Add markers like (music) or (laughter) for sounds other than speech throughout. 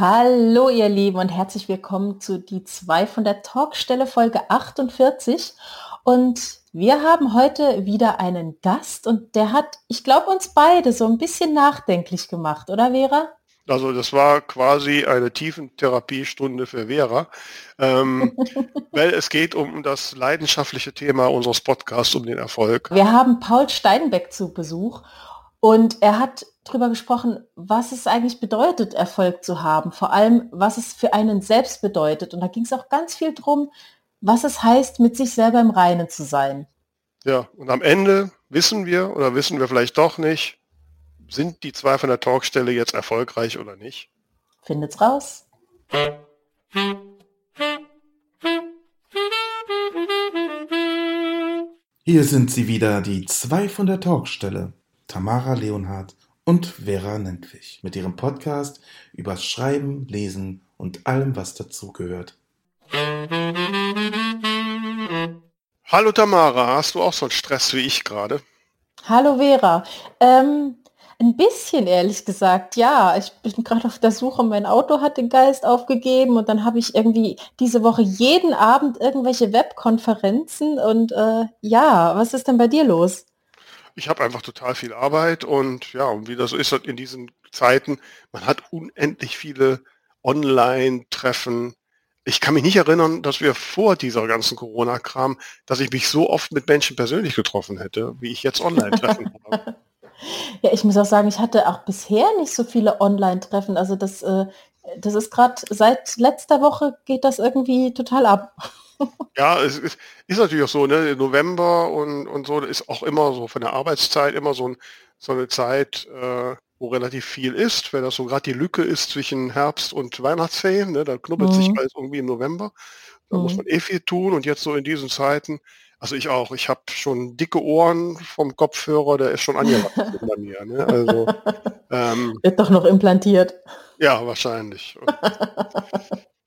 Hallo ihr Lieben und herzlich willkommen zu die 2 von der Talkstelle Folge 48. Und wir haben heute wieder einen Gast und der hat, ich glaube, uns beide so ein bisschen nachdenklich gemacht, oder Vera? Also das war quasi eine Tiefentherapiestunde für Vera, ähm, (laughs) weil es geht um das leidenschaftliche Thema unseres Podcasts, um den Erfolg. Wir haben Paul Steinbeck zu Besuch und er hat darüber gesprochen, was es eigentlich bedeutet, Erfolg zu haben, vor allem was es für einen selbst bedeutet. Und da ging es auch ganz viel drum, was es heißt, mit sich selber im Reinen zu sein. Ja, und am Ende wissen wir oder wissen wir vielleicht doch nicht, sind die zwei von der Talkstelle jetzt erfolgreich oder nicht? Findet's raus. Hier sind sie wieder, die zwei von der Talkstelle, Tamara Leonhardt und Vera Nentwich, mit ihrem Podcast übers Schreiben, Lesen und allem, was dazugehört. Hallo Tamara, hast du auch so einen Stress wie ich gerade? Hallo Vera. Ähm, ein bisschen, ehrlich gesagt, ja. Ich bin gerade auf der Suche. Mein Auto hat den Geist aufgegeben und dann habe ich irgendwie diese Woche jeden Abend irgendwelche Webkonferenzen und äh, ja, was ist denn bei dir los? Ich habe einfach total viel Arbeit und ja, und wie das ist in diesen Zeiten, man hat unendlich viele Online-Treffen. Ich kann mich nicht erinnern, dass wir vor dieser ganzen Corona-Kram, dass ich mich so oft mit Menschen persönlich getroffen hätte, wie ich jetzt Online-Treffen (laughs) habe. Ja, ich muss auch sagen, ich hatte auch bisher nicht so viele Online-Treffen. Also das, äh, das ist gerade seit letzter Woche geht das irgendwie total ab. Ja, es ist, ist natürlich auch so, ne? November und, und so ist auch immer so von der Arbeitszeit immer so, ein, so eine Zeit, äh, wo relativ viel ist, wenn das so gerade die Lücke ist zwischen Herbst und Weihnachtsferien, ne? da knubbelt mhm. sich alles irgendwie im November. Da mhm. muss man eh viel tun und jetzt so in diesen Zeiten also ich auch. Ich habe schon dicke Ohren vom Kopfhörer, der ist schon angewachsen bei mir. Ne? Also, (laughs) ähm, Wird doch noch implantiert. Ja, wahrscheinlich. (laughs)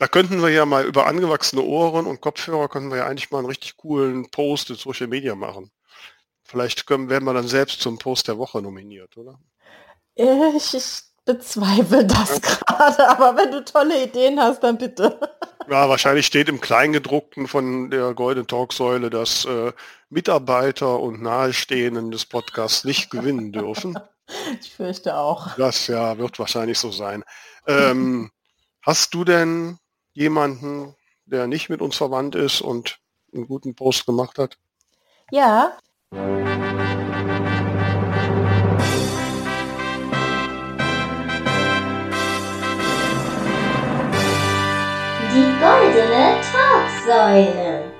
da könnten wir ja mal über angewachsene Ohren und Kopfhörer könnten wir ja eigentlich mal einen richtig coolen Post in Social Media machen. Vielleicht können, werden wir dann selbst zum Post der Woche nominiert, oder? Ich, ich bezweifle das gerade, aber wenn du tolle Ideen hast, dann bitte. Ja, wahrscheinlich steht im Kleingedruckten von der Golden Talksäule, dass äh, Mitarbeiter und Nahestehenden des Podcasts nicht gewinnen dürfen. (laughs) Ich fürchte auch. Das ja wird wahrscheinlich so sein. Ähm, hast du denn jemanden, der nicht mit uns verwandt ist und einen guten Post gemacht hat? Ja. Die goldene Talksäule.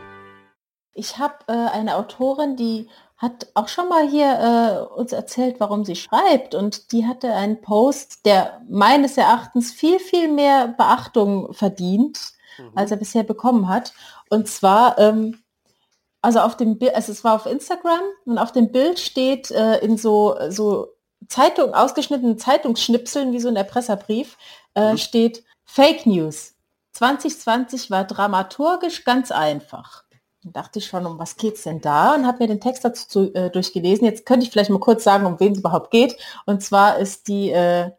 Ich habe äh, eine Autorin, die hat auch schon mal hier äh, uns erzählt, warum sie schreibt. Und die hatte einen Post, der meines Erachtens viel, viel mehr Beachtung verdient, mhm. als er bisher bekommen hat. Und zwar, ähm, also auf dem Bild, also es war auf Instagram und auf dem Bild steht äh, in so, so Zeitung, ausgeschnittenen Zeitungsschnipseln, wie so ein Erpresserbrief, äh, mhm. steht Fake News. 2020 war dramaturgisch ganz einfach. Da dachte ich schon, um was geht es denn da? Und habe mir den Text dazu zu, äh, durchgelesen. Jetzt könnte ich vielleicht mal kurz sagen, um wen es überhaupt geht. Und zwar ist die äh,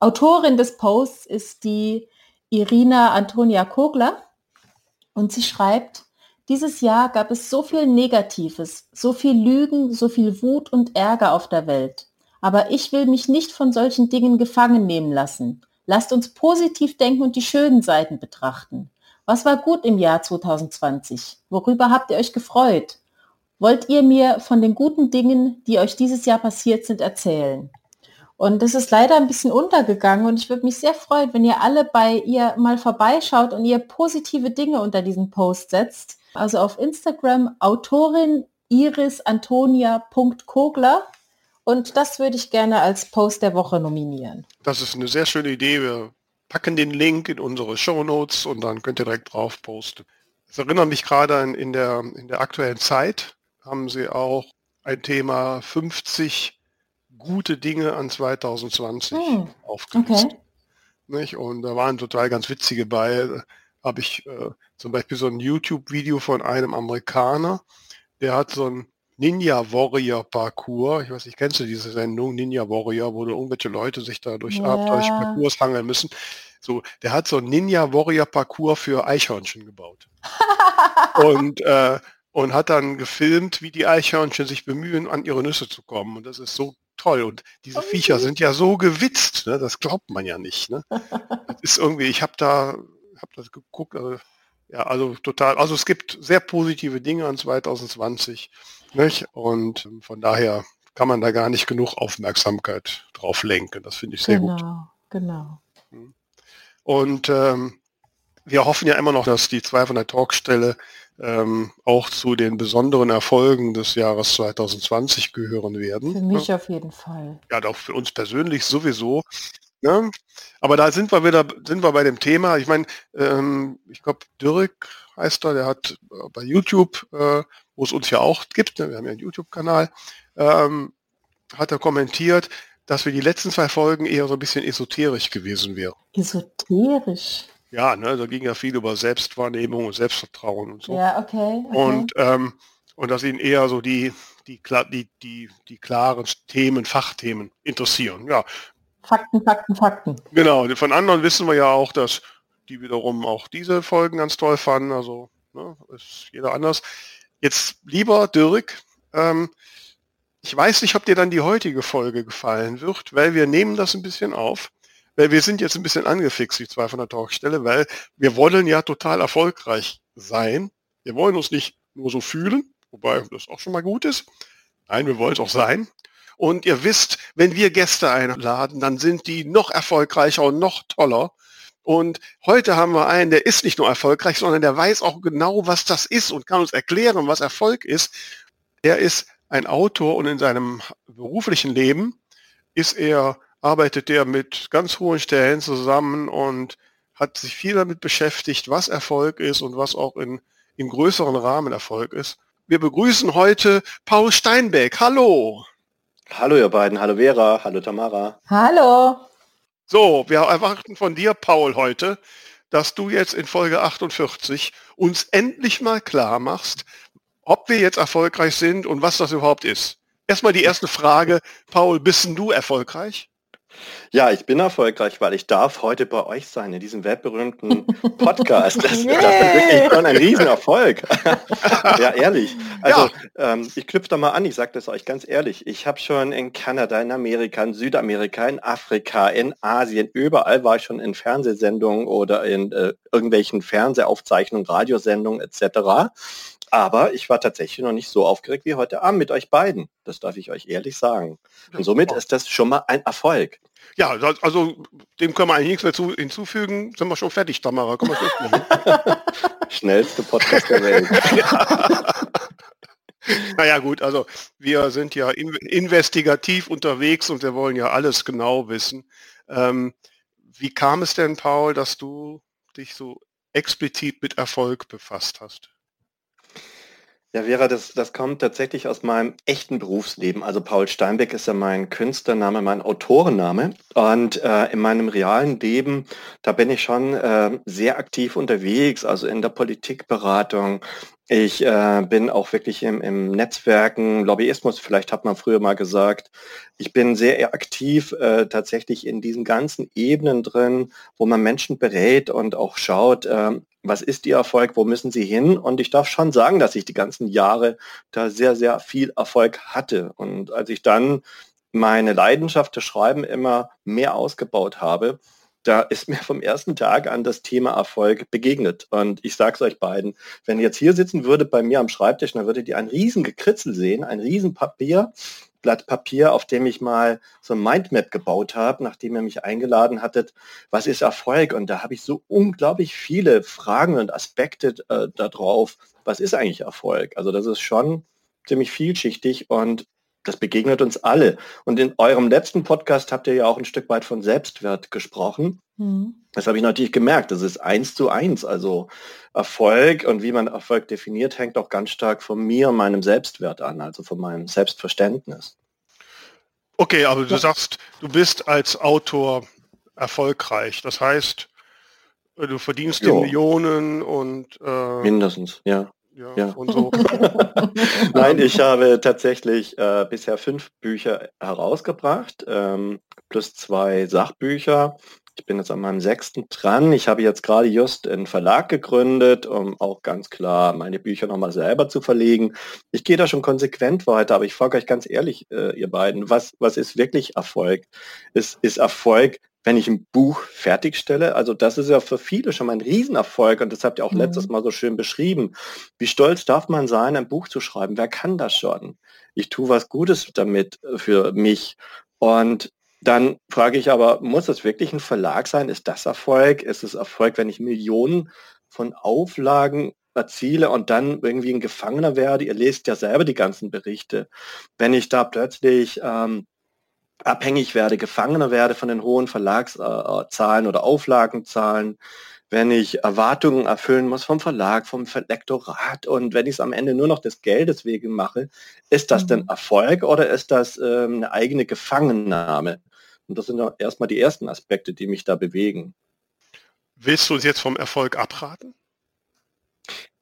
Autorin des Posts ist die Irina Antonia Kogler. Und sie schreibt, dieses Jahr gab es so viel Negatives, so viel Lügen, so viel Wut und Ärger auf der Welt. Aber ich will mich nicht von solchen Dingen gefangen nehmen lassen. Lasst uns positiv denken und die schönen Seiten betrachten. Was war gut im Jahr 2020? Worüber habt ihr euch gefreut? Wollt ihr mir von den guten Dingen, die euch dieses Jahr passiert sind, erzählen? Und das ist leider ein bisschen untergegangen und ich würde mich sehr freuen, wenn ihr alle bei ihr mal vorbeischaut und ihr positive Dinge unter diesen Post setzt. Also auf Instagram Autorin irisantonia.kogler und das würde ich gerne als Post der Woche nominieren. Das ist eine sehr schöne Idee. Wir packen den Link in unsere Show Notes und dann könnt ihr direkt drauf posten. Es erinnert mich gerade an in der, in der aktuellen Zeit haben sie auch ein Thema 50 gute Dinge an 2020 hm, aufgelistet. Okay. Und da waren total ganz witzige bei. Da habe ich äh, zum Beispiel so ein YouTube-Video von einem Amerikaner, der hat so ein Ninja Warrior Parcours. Ich weiß nicht, kennst du diese Sendung Ninja Warrior, wo irgendwelche Leute sich da durch ja. abenteuerliche Parcours hangeln müssen? So, der hat so ein Ninja Warrior Parcours für Eichhörnchen gebaut. (laughs) und, äh, und hat dann gefilmt, wie die Eichhörnchen sich bemühen, an ihre Nüsse zu kommen. Und das ist so toll. Und diese oh, Viecher sind ja so gewitzt, ne? das glaubt man ja nicht. Ne? (laughs) das ist irgendwie, ich habe da, hab das geguckt, also, ja, also total, also es gibt sehr positive Dinge an 2020. Nicht? Und von daher kann man da gar nicht genug Aufmerksamkeit drauf lenken. Das finde ich sehr genau, gut. Genau, genau. Und ähm, wir hoffen ja immer noch, dass die zwei von der Talkstelle ähm, auch zu den besonderen Erfolgen des Jahres 2020 gehören werden. Für mich ja. auf jeden Fall. Ja, auch für uns persönlich sowieso. Ne? Aber da sind wir wieder, sind wir bei dem Thema. Ich meine, ähm, ich glaube, Dirk heißt er, der hat äh, bei YouTube, äh, wo es uns ja auch gibt, ne? wir haben ja einen YouTube-Kanal, ähm, hat er kommentiert, dass wir die letzten zwei Folgen eher so ein bisschen esoterisch gewesen wären. Esoterisch? Ja, ne, da ging ja viel über Selbstwahrnehmung und Selbstvertrauen und so. Ja, okay. okay. Und, ähm, und dass ihn eher so die, die, die, die, die klaren Themen, Fachthemen interessieren. Ja. Fakten, Fakten, Fakten. Genau, von anderen wissen wir ja auch, dass die wiederum auch diese Folgen ganz toll fanden. Also ne, ist jeder anders. Jetzt lieber Dirk, ähm, ich weiß nicht, ob dir dann die heutige Folge gefallen wird, weil wir nehmen das ein bisschen auf weil wir sind jetzt ein bisschen angefixt, die zwei von der Talkstelle, weil wir wollen ja total erfolgreich sein. Wir wollen uns nicht nur so fühlen, wobei das auch schon mal gut ist. Nein, wir wollen es auch sein. Und ihr wisst, wenn wir Gäste einladen, dann sind die noch erfolgreicher und noch toller. Und heute haben wir einen, der ist nicht nur erfolgreich, sondern der weiß auch genau, was das ist und kann uns erklären, was Erfolg ist. Er ist ein Autor und in seinem beruflichen Leben ist er arbeitet er mit ganz hohen Stellen zusammen und hat sich viel damit beschäftigt, was Erfolg ist und was auch in, im größeren Rahmen Erfolg ist. Wir begrüßen heute Paul Steinbeck. Hallo. Hallo ihr beiden. Hallo Vera. Hallo Tamara. Hallo. So, wir erwarten von dir, Paul, heute, dass du jetzt in Folge 48 uns endlich mal klar machst, ob wir jetzt erfolgreich sind und was das überhaupt ist. Erstmal die erste Frage, Paul, bist du erfolgreich? Ja, ich bin erfolgreich, weil ich darf heute bei euch sein, in diesem weltberühmten (laughs) Podcast. Das, yeah. das ist wirklich schon ein Riesenerfolg. (laughs) ja, ehrlich. Also ja. ähm, ich knüpfe da mal an, ich sage das euch ganz ehrlich. Ich habe schon in Kanada, in Amerika, in Südamerika, in Afrika, in Asien, überall war ich schon in Fernsehsendungen oder in äh, irgendwelchen Fernsehaufzeichnungen, Radiosendungen etc. Aber ich war tatsächlich noch nicht so aufgeregt wie heute Abend mit euch beiden. Das darf ich euch ehrlich sagen. Und somit ist das schon mal ein Erfolg. Ja, also dem können wir eigentlich nichts mehr zu, hinzufügen. Sind wir schon fertig, Tamara. Komm mal (laughs) Schnellste Podcast der Welt. (laughs) Naja gut, also wir sind ja in, investigativ unterwegs und wir wollen ja alles genau wissen. Ähm, wie kam es denn, Paul, dass du dich so explizit mit Erfolg befasst hast? Ja, Vera, das, das kommt tatsächlich aus meinem echten Berufsleben. Also Paul Steinbeck ist ja mein Künstlername, mein Autorenname. Und äh, in meinem realen Leben, da bin ich schon äh, sehr aktiv unterwegs, also in der Politikberatung. Ich äh, bin auch wirklich im, im Netzwerken, Lobbyismus, vielleicht hat man früher mal gesagt. Ich bin sehr aktiv äh, tatsächlich in diesen ganzen Ebenen drin, wo man Menschen berät und auch schaut, äh, was ist Ihr Erfolg, wo müssen Sie hin? Und ich darf schon sagen, dass ich die ganzen Jahre da sehr, sehr viel Erfolg hatte. Und als ich dann meine Leidenschaft des Schreiben immer mehr ausgebaut habe, da ist mir vom ersten Tag an das Thema Erfolg begegnet. Und ich sage es euch beiden, wenn ihr jetzt hier sitzen würde bei mir am Schreibtisch, dann würdet ihr ein riesen Gekritzel sehen, ein riesen Papier Blatt Papier, auf dem ich mal so ein Mindmap gebaut habe, nachdem ihr mich eingeladen hattet, was ist Erfolg? Und da habe ich so unglaublich viele Fragen und Aspekte äh, darauf, was ist eigentlich Erfolg? Also das ist schon ziemlich vielschichtig und das begegnet uns alle. Und in eurem letzten Podcast habt ihr ja auch ein Stück weit von Selbstwert gesprochen. Mhm. Das habe ich natürlich gemerkt. Das ist eins zu eins. Also Erfolg und wie man Erfolg definiert, hängt auch ganz stark von mir, meinem Selbstwert an, also von meinem Selbstverständnis. Okay, aber du sagst, du bist als Autor erfolgreich. Das heißt, du verdienst jo. Millionen und äh, mindestens, ja. Ja, Ja. und so. (laughs) Nein, ich habe tatsächlich äh, bisher fünf Bücher herausgebracht, ähm, plus zwei Sachbücher. Ich bin jetzt an meinem sechsten dran. Ich habe jetzt gerade just einen Verlag gegründet, um auch ganz klar meine Bücher nochmal selber zu verlegen. Ich gehe da schon konsequent weiter, aber ich frage euch ganz ehrlich, äh, ihr beiden, was, was ist wirklich Erfolg? Ist, ist Erfolg, wenn ich ein Buch fertigstelle? Also das ist ja für viele schon mal ein Riesenerfolg und das habt ihr auch Mhm. letztes Mal so schön beschrieben. Wie stolz darf man sein, ein Buch zu schreiben? Wer kann das schon? Ich tue was Gutes damit äh, für mich. Und dann frage ich aber, muss es wirklich ein Verlag sein? Ist das Erfolg? Ist es Erfolg, wenn ich Millionen von Auflagen erziele und dann irgendwie ein Gefangener werde? Ihr lest ja selber die ganzen Berichte. Wenn ich da plötzlich ähm, abhängig werde, Gefangener werde von den hohen Verlagszahlen oder Auflagenzahlen, wenn ich Erwartungen erfüllen muss vom Verlag, vom Lektorat und wenn ich es am Ende nur noch des Geldes wegen mache, ist das denn Mhm. Erfolg oder ist das ähm, eine eigene Gefangennahme? Und das sind ja erstmal die ersten Aspekte, die mich da bewegen. Willst du uns jetzt vom Erfolg abraten?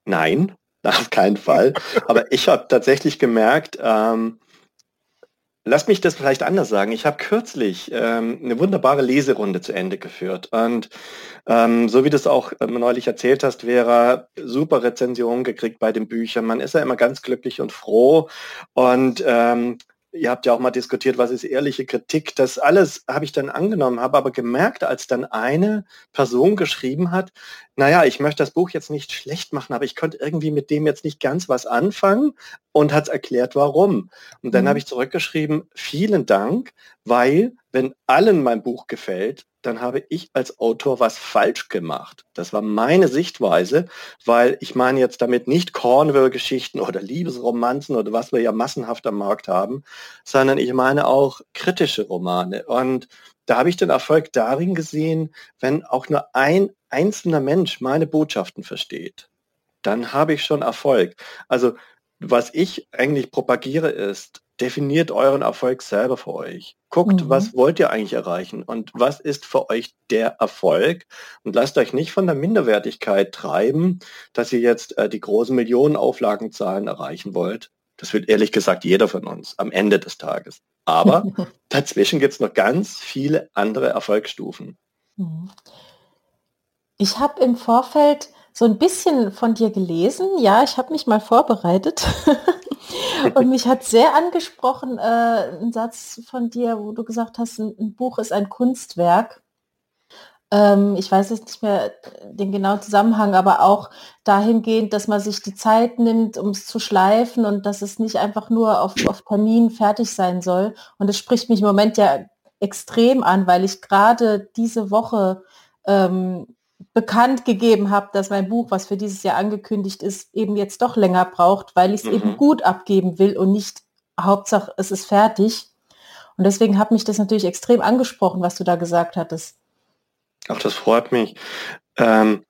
Nein, (laughs) auf keinen Fall. Aber ich habe tatsächlich gemerkt, ähm, lass mich das vielleicht anders sagen. Ich habe kürzlich ähm, eine wunderbare Leserunde zu Ende geführt. Und ähm, so wie du es auch ähm, neulich erzählt hast, Vera, super Rezensionen gekriegt bei den Büchern. Man ist ja immer ganz glücklich und froh. Und ähm, ihr habt ja auch mal diskutiert, was ist ehrliche Kritik. Das alles habe ich dann angenommen, habe aber gemerkt, als dann eine Person geschrieben hat, naja, ich möchte das Buch jetzt nicht schlecht machen, aber ich konnte irgendwie mit dem jetzt nicht ganz was anfangen und hat erklärt, warum. Und dann Mhm. habe ich zurückgeschrieben, vielen Dank, weil wenn allen mein Buch gefällt, dann habe ich als Autor was falsch gemacht. Das war meine Sichtweise, weil ich meine jetzt damit nicht Cornwall-Geschichten oder Liebesromanzen oder was wir ja massenhaft am Markt haben, sondern ich meine auch kritische Romane. Und da habe ich den Erfolg darin gesehen, wenn auch nur ein einzelner Mensch meine Botschaften versteht, dann habe ich schon Erfolg. Also was ich eigentlich propagiere ist, definiert euren Erfolg selber für euch. Guckt, Mhm. was wollt ihr eigentlich erreichen und was ist für euch der Erfolg und lasst euch nicht von der Minderwertigkeit treiben, dass ihr jetzt äh, die großen Millionenauflagenzahlen erreichen wollt. Das will ehrlich gesagt jeder von uns am Ende des Tages. Aber (laughs) dazwischen gibt es noch ganz viele andere Erfolgsstufen. Mhm. Ich habe im Vorfeld so ein bisschen von dir gelesen. Ja, ich habe mich mal vorbereitet. (laughs) Und mich hat sehr angesprochen, äh, ein Satz von dir, wo du gesagt hast, ein, ein Buch ist ein Kunstwerk. Ähm, ich weiß jetzt nicht mehr den genauen Zusammenhang, aber auch dahingehend, dass man sich die Zeit nimmt, um es zu schleifen und dass es nicht einfach nur auf, auf Termin fertig sein soll. Und das spricht mich im Moment ja extrem an, weil ich gerade diese Woche ähm, bekannt gegeben habe, dass mein Buch, was für dieses Jahr angekündigt ist, eben jetzt doch länger braucht, weil ich es Mhm. eben gut abgeben will und nicht Hauptsache es ist fertig. Und deswegen hat mich das natürlich extrem angesprochen, was du da gesagt hattest. Ach, das freut mich. Ähm,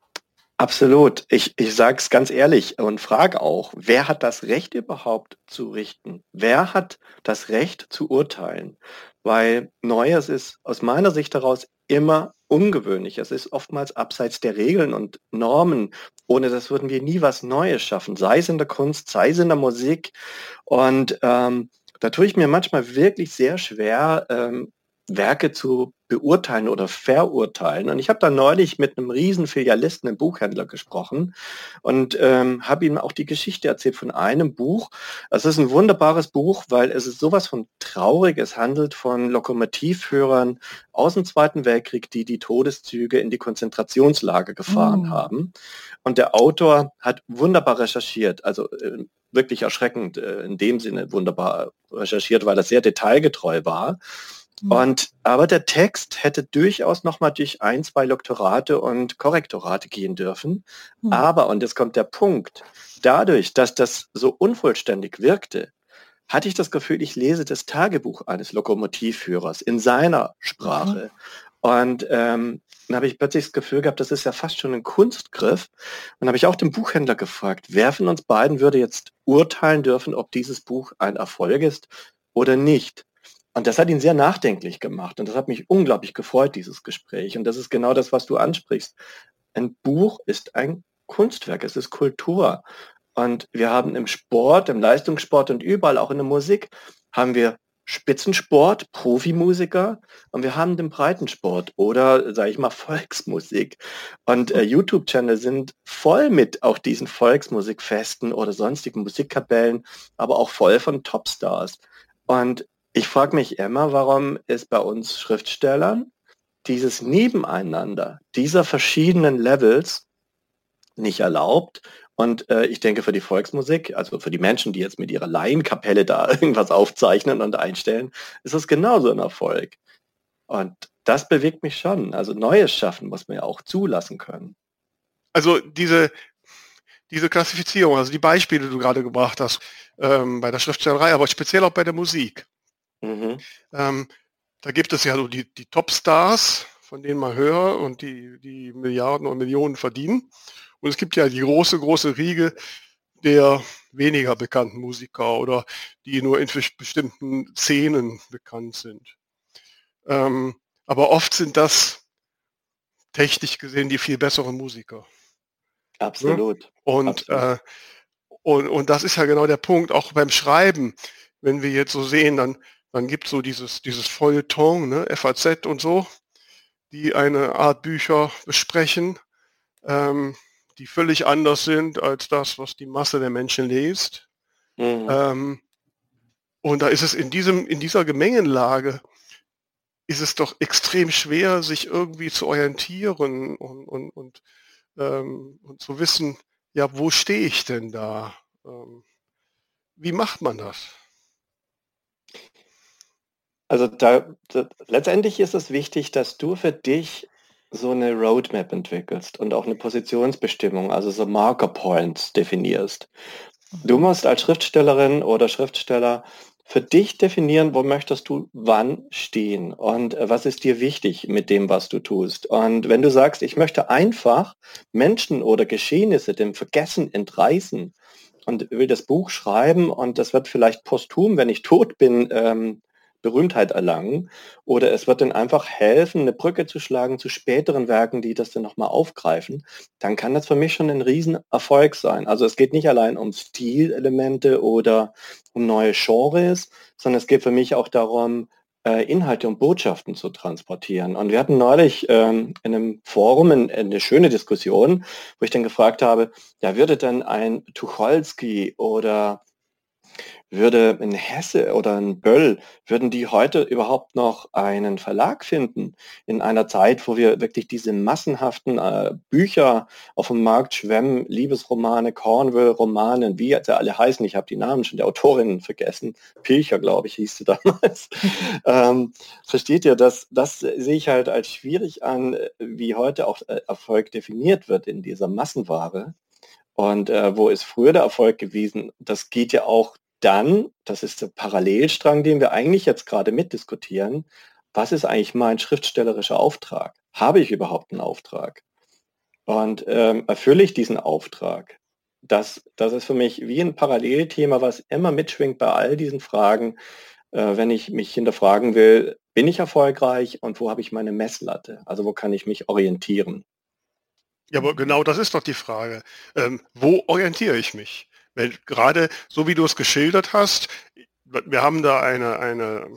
absolut. Ich, ich sage es ganz ehrlich und frage auch, wer hat das Recht überhaupt zu richten? Wer hat das Recht zu urteilen? Weil Neues ist aus meiner Sicht heraus immer ungewöhnlich. Es ist oftmals abseits der Regeln und Normen. Ohne das würden wir nie was Neues schaffen, sei es in der Kunst, sei es in der Musik. Und ähm, da tue ich mir manchmal wirklich sehr schwer, ähm, Werke zu beurteilen oder verurteilen. Und ich habe da neulich mit einem riesen Filialisten, einem Buchhändler gesprochen und ähm, habe ihm auch die Geschichte erzählt von einem Buch. Es ist ein wunderbares Buch, weil es ist sowas von traurig. Es handelt von Lokomotivführern aus dem Zweiten Weltkrieg, die die Todeszüge in die Konzentrationslager gefahren Mm. haben. Und der Autor hat wunderbar recherchiert, also äh, wirklich erschreckend äh, in dem Sinne wunderbar recherchiert, weil er sehr detailgetreu war. Mhm. Und aber der Text hätte durchaus noch mal durch ein, zwei Lektorate und Korrektorate gehen dürfen. Mhm. Aber, und jetzt kommt der Punkt, dadurch, dass das so unvollständig wirkte, hatte ich das Gefühl, ich lese das Tagebuch eines Lokomotivführers in seiner Sprache. Und ähm, dann habe ich plötzlich das Gefühl gehabt, das ist ja fast schon ein Kunstgriff. Und dann habe ich auch den Buchhändler gefragt, wer von uns beiden würde jetzt urteilen dürfen, ob dieses Buch ein Erfolg ist oder nicht. Und das hat ihn sehr nachdenklich gemacht. Und das hat mich unglaublich gefreut, dieses Gespräch. Und das ist genau das, was du ansprichst. Ein Buch ist ein Kunstwerk, es ist Kultur. Und wir haben im Sport, im Leistungssport und überall, auch in der Musik, haben wir Spitzensport, Profimusiker und wir haben den Breitensport oder, sage ich mal, Volksmusik. Und äh, YouTube-Channel sind voll mit auch diesen Volksmusikfesten oder sonstigen Musikkapellen, aber auch voll von Topstars. Und ich frage mich immer, warum ist bei uns Schriftstellern dieses Nebeneinander dieser verschiedenen Levels nicht erlaubt und äh, ich denke, für die Volksmusik, also für die Menschen, die jetzt mit ihrer Laienkapelle da (laughs) irgendwas aufzeichnen und einstellen, ist das genauso ein Erfolg. Und das bewegt mich schon. Also Neues schaffen muss man ja auch zulassen können. Also diese, diese Klassifizierung, also die Beispiele, die du gerade gebracht hast, ähm, bei der Schriftstellerei, aber speziell auch bei der Musik. Mhm. Ähm, da gibt es ja so die, die Topstars, von denen man hört und die, die Milliarden und Millionen verdienen. Und es gibt ja die große, große Riege der weniger bekannten Musiker oder die nur in bestimmten Szenen bekannt sind. Ähm, aber oft sind das technisch gesehen die viel besseren Musiker. Absolut. Ja? Und, Absolut. Äh, und, und das ist ja genau der Punkt, auch beim Schreiben, wenn wir jetzt so sehen, dann, dann gibt es so dieses, dieses Feuilleton, ne, FAZ und so, die eine Art Bücher besprechen. Ähm, die völlig anders sind als das, was die Masse der Menschen liest. Mhm. Ähm, und da ist es in diesem, in dieser Gemengenlage ist es doch extrem schwer, sich irgendwie zu orientieren und, und, und, ähm, und zu wissen, ja, wo stehe ich denn da? Ähm, wie macht man das? Also da, da, letztendlich ist es wichtig, dass du für dich so eine Roadmap entwickelst und auch eine Positionsbestimmung, also so Marker Points definierst. Du musst als Schriftstellerin oder Schriftsteller für dich definieren, wo möchtest du wann stehen und äh, was ist dir wichtig mit dem, was du tust. Und wenn du sagst, ich möchte einfach Menschen oder Geschehnisse dem Vergessen entreißen und will das Buch schreiben und das wird vielleicht posthum, wenn ich tot bin, ähm, Berühmtheit erlangen. Oder es wird dann einfach helfen, eine Brücke zu schlagen zu späteren Werken, die das dann nochmal aufgreifen. Dann kann das für mich schon ein Riesenerfolg sein. Also es geht nicht allein um Stilelemente oder um neue Genres, sondern es geht für mich auch darum, äh, Inhalte und Botschaften zu transportieren. Und wir hatten neulich ähm, in einem Forum eine, eine schöne Diskussion, wo ich dann gefragt habe, ja, würde denn ein Tucholsky oder würde in Hesse oder in Böll, würden die heute überhaupt noch einen Verlag finden? In einer Zeit, wo wir wirklich diese massenhaften äh, Bücher auf dem Markt schwemmen, Liebesromane, Cornwall-Romane, wie sie alle heißen, ich habe die Namen schon der Autorinnen vergessen, Pilcher, glaube ich, hieß sie damals. (laughs) ähm, versteht ihr, das, das sehe ich halt als schwierig an, wie heute auch äh, Erfolg definiert wird in dieser Massenware. Und äh, wo ist früher der Erfolg gewesen? Das geht ja auch dann, das ist der Parallelstrang, den wir eigentlich jetzt gerade mitdiskutieren, was ist eigentlich mein schriftstellerischer Auftrag? Habe ich überhaupt einen Auftrag? Und ähm, erfülle ich diesen Auftrag? Das, das ist für mich wie ein Parallelthema, was immer mitschwingt bei all diesen Fragen, äh, wenn ich mich hinterfragen will, bin ich erfolgreich und wo habe ich meine Messlatte? Also wo kann ich mich orientieren? Ja, aber genau das ist doch die Frage. Ähm, wo orientiere ich mich? Weil gerade so wie du es geschildert hast, wir haben da eine, eine,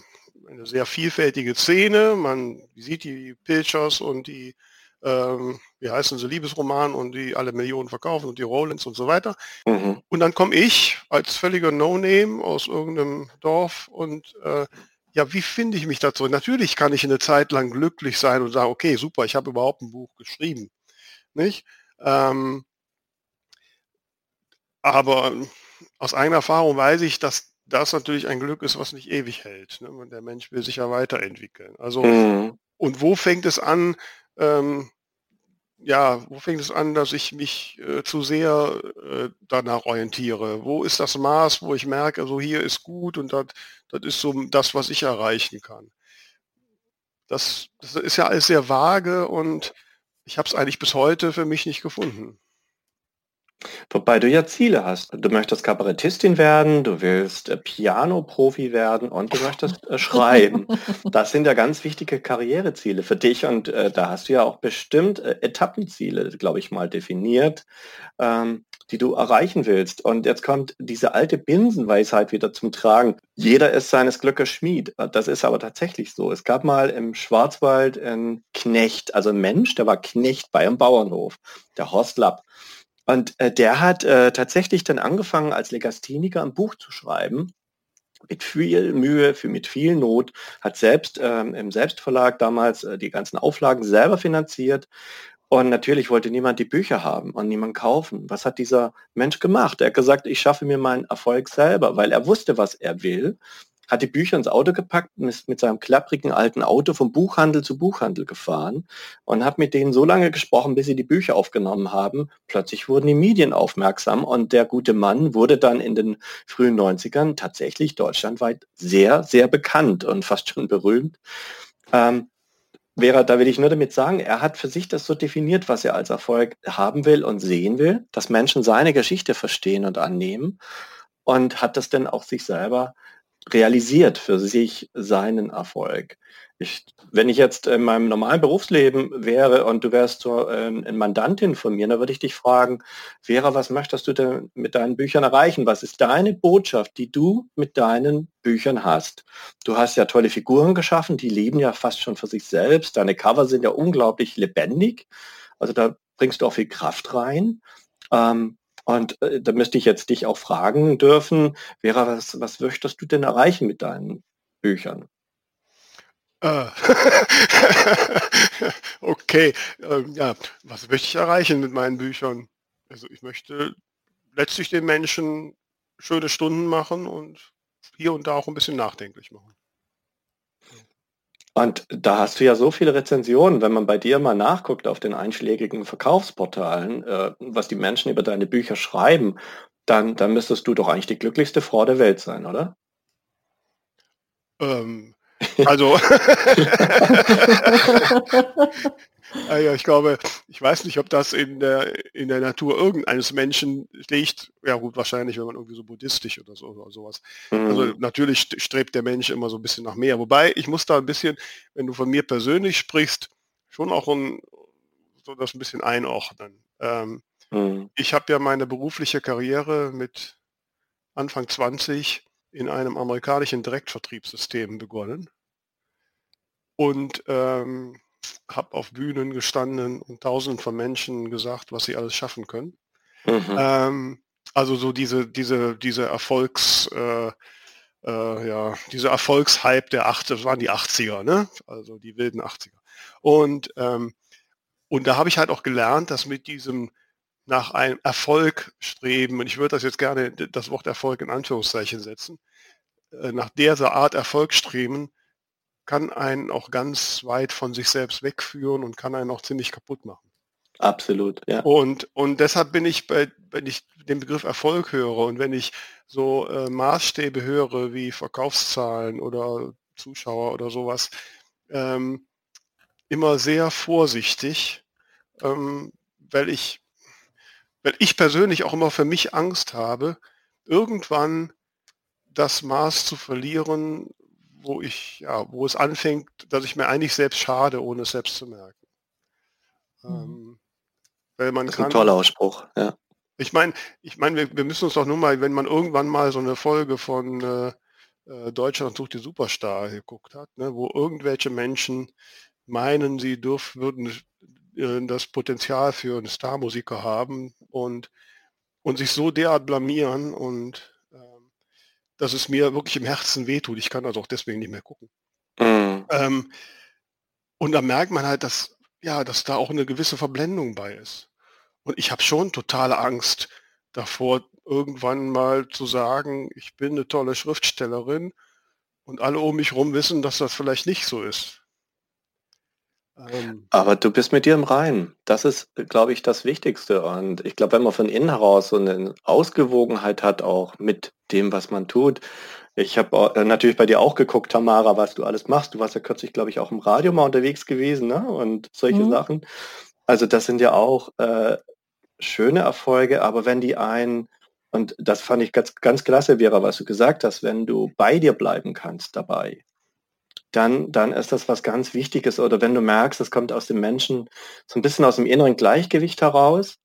eine sehr vielfältige Szene. Man sieht die Pilchers und die, ähm, wie heißen sie, Liebesroman und die alle Millionen verkaufen und die Rollins und so weiter. Mhm. Und dann komme ich als völliger No-Name aus irgendeinem Dorf und äh, ja, wie finde ich mich dazu? Natürlich kann ich eine Zeit lang glücklich sein und sagen, okay, super, ich habe überhaupt ein Buch geschrieben. Nicht? Ähm, aber aus eigener Erfahrung weiß ich, dass das natürlich ein Glück ist, was nicht ewig hält. Ne? Der Mensch will sich ja weiterentwickeln. Also, mhm. und wo fängt es an, ähm, ja, wo fängt es an, dass ich mich äh, zu sehr äh, danach orientiere? Wo ist das Maß, wo ich merke, so hier ist gut und das, das ist so das, was ich erreichen kann? Das, das ist ja alles sehr vage und ich habe es eigentlich bis heute für mich nicht gefunden. Wobei du ja Ziele hast. Du möchtest Kabarettistin werden, du willst äh, Piano-Profi werden und du möchtest äh, (laughs) schreiben. Das sind ja ganz wichtige Karriereziele für dich und äh, da hast du ja auch bestimmt äh, Etappenziele, glaube ich mal, definiert, ähm, die du erreichen willst. Und jetzt kommt diese alte Binsenweisheit wieder zum Tragen. Jeder ist seines Glückes Schmied. Das ist aber tatsächlich so. Es gab mal im Schwarzwald einen Knecht, also ein Mensch, der war Knecht bei einem Bauernhof, der Horst Lapp. Und äh, der hat äh, tatsächlich dann angefangen, als Legastheniker ein Buch zu schreiben mit viel Mühe, für, mit viel Not, hat selbst ähm, im Selbstverlag damals äh, die ganzen Auflagen selber finanziert. Und natürlich wollte niemand die Bücher haben und niemand kaufen. Was hat dieser Mensch gemacht? Er hat gesagt, ich schaffe mir meinen Erfolg selber, weil er wusste, was er will hat die Bücher ins Auto gepackt und ist mit seinem klapprigen alten Auto vom Buchhandel zu Buchhandel gefahren und hat mit denen so lange gesprochen, bis sie die Bücher aufgenommen haben. Plötzlich wurden die Medien aufmerksam und der gute Mann wurde dann in den frühen 90ern tatsächlich deutschlandweit sehr, sehr bekannt und (laughs) fast schon berühmt. Ähm, Vera, da will ich nur damit sagen, er hat für sich das so definiert, was er als Erfolg haben will und sehen will, dass Menschen seine Geschichte verstehen und annehmen und hat das dann auch sich selber realisiert für sich seinen Erfolg. Ich, wenn ich jetzt in meinem normalen Berufsleben wäre und du wärst so ähm, eine Mandantin von mir, dann würde ich dich fragen, Vera, was möchtest du denn mit deinen Büchern erreichen? Was ist deine Botschaft, die du mit deinen Büchern hast? Du hast ja tolle Figuren geschaffen, die leben ja fast schon für sich selbst. Deine Cover sind ja unglaublich lebendig. Also da bringst du auch viel Kraft rein. Ähm, und äh, da müsste ich jetzt dich auch fragen dürfen, Vera, was, was möchtest du denn erreichen mit deinen Büchern? Äh. (laughs) okay, ähm, ja, was möchte ich erreichen mit meinen Büchern? Also ich möchte letztlich den Menschen schöne Stunden machen und hier und da auch ein bisschen nachdenklich machen. Und da hast du ja so viele Rezensionen, wenn man bei dir mal nachguckt auf den einschlägigen Verkaufsportalen, äh, was die Menschen über deine Bücher schreiben, dann, dann müsstest du doch eigentlich die glücklichste Frau der Welt sein, oder? Ähm, also, (laughs) Ah ja, ich glaube, ich weiß nicht, ob das in der, in der Natur irgendeines Menschen liegt. Ja gut, wahrscheinlich, wenn man irgendwie so buddhistisch oder so oder sowas. Also mhm. Also natürlich strebt der Mensch immer so ein bisschen nach mehr. Wobei, ich muss da ein bisschen, wenn du von mir persönlich sprichst, schon auch ein, so das ein bisschen einordnen. Ähm, mhm. Ich habe ja meine berufliche Karriere mit Anfang 20 in einem amerikanischen Direktvertriebssystem begonnen. Und ähm, habe auf Bühnen gestanden und tausenden von Menschen gesagt, was sie alles schaffen können. Mhm. Ähm, also so diese, diese, diese Erfolgs, äh, äh, ja, dieser Erfolgshype der 80er, das waren die 80er, ne? Also die wilden 80er. Und, ähm, und da habe ich halt auch gelernt, dass mit diesem nach einem Erfolg streben, und ich würde das jetzt gerne das Wort Erfolg in Anführungszeichen setzen, äh, nach dieser Art Erfolg streben, kann einen auch ganz weit von sich selbst wegführen und kann einen auch ziemlich kaputt machen. Absolut, ja. Und, und deshalb bin ich, bei, wenn ich den Begriff Erfolg höre und wenn ich so äh, Maßstäbe höre wie Verkaufszahlen oder Zuschauer oder sowas, ähm, immer sehr vorsichtig, ähm, weil ich, weil ich persönlich auch immer für mich Angst habe, irgendwann das Maß zu verlieren, wo ich, ja, wo es anfängt, dass ich mir eigentlich selbst schade, ohne es selbst zu merken. Mhm. Ähm, weil man das ist kann, ein toller Ausspruch, ja. Ich meine, ich meine, wir, wir, müssen uns doch nur mal, wenn man irgendwann mal so eine Folge von äh, äh Deutschland sucht die Superstar geguckt hat, ne, wo irgendwelche Menschen meinen, sie dürfen, würden äh, das Potenzial für einen Starmusiker haben und, und sich so derart blamieren und dass es mir wirklich im Herzen wehtut. Ich kann also auch deswegen nicht mehr gucken. Mhm. Ähm, und da merkt man halt, dass, ja, dass da auch eine gewisse Verblendung bei ist. Und ich habe schon totale Angst davor, irgendwann mal zu sagen, ich bin eine tolle Schriftstellerin und alle um mich herum wissen, dass das vielleicht nicht so ist. Ähm, Aber du bist mit dir im Reinen. Das ist, glaube ich, das Wichtigste. Und ich glaube, wenn man von innen heraus so eine Ausgewogenheit hat, auch mit dem, was man tut. Ich habe äh, natürlich bei dir auch geguckt, Tamara, was du alles machst. Du warst ja kürzlich, glaube ich, auch im Radio mal unterwegs gewesen ne? und solche mhm. Sachen. Also das sind ja auch äh, schöne Erfolge, aber wenn die einen, und das fand ich ganz, ganz klasse, Vera, was du gesagt hast, wenn du bei dir bleiben kannst dabei, dann, dann ist das was ganz Wichtiges. Oder wenn du merkst, es kommt aus dem Menschen so ein bisschen aus dem inneren Gleichgewicht heraus,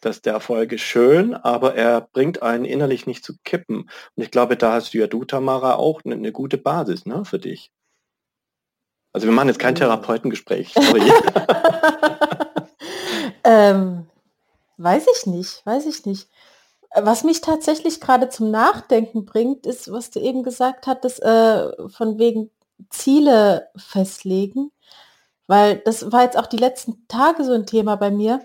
dass der Erfolg ist schön, aber er bringt einen innerlich nicht zu kippen. Und ich glaube, da hast du ja du, Tamara, auch eine, eine gute Basis ne, für dich. Also wir machen jetzt kein Therapeutengespräch. (laughs) Sorry. ähm, weiß ich nicht, weiß ich nicht. Was mich tatsächlich gerade zum Nachdenken bringt, ist, was du eben gesagt hattest, äh, von wegen Ziele festlegen. Weil das war jetzt auch die letzten Tage so ein Thema bei mir.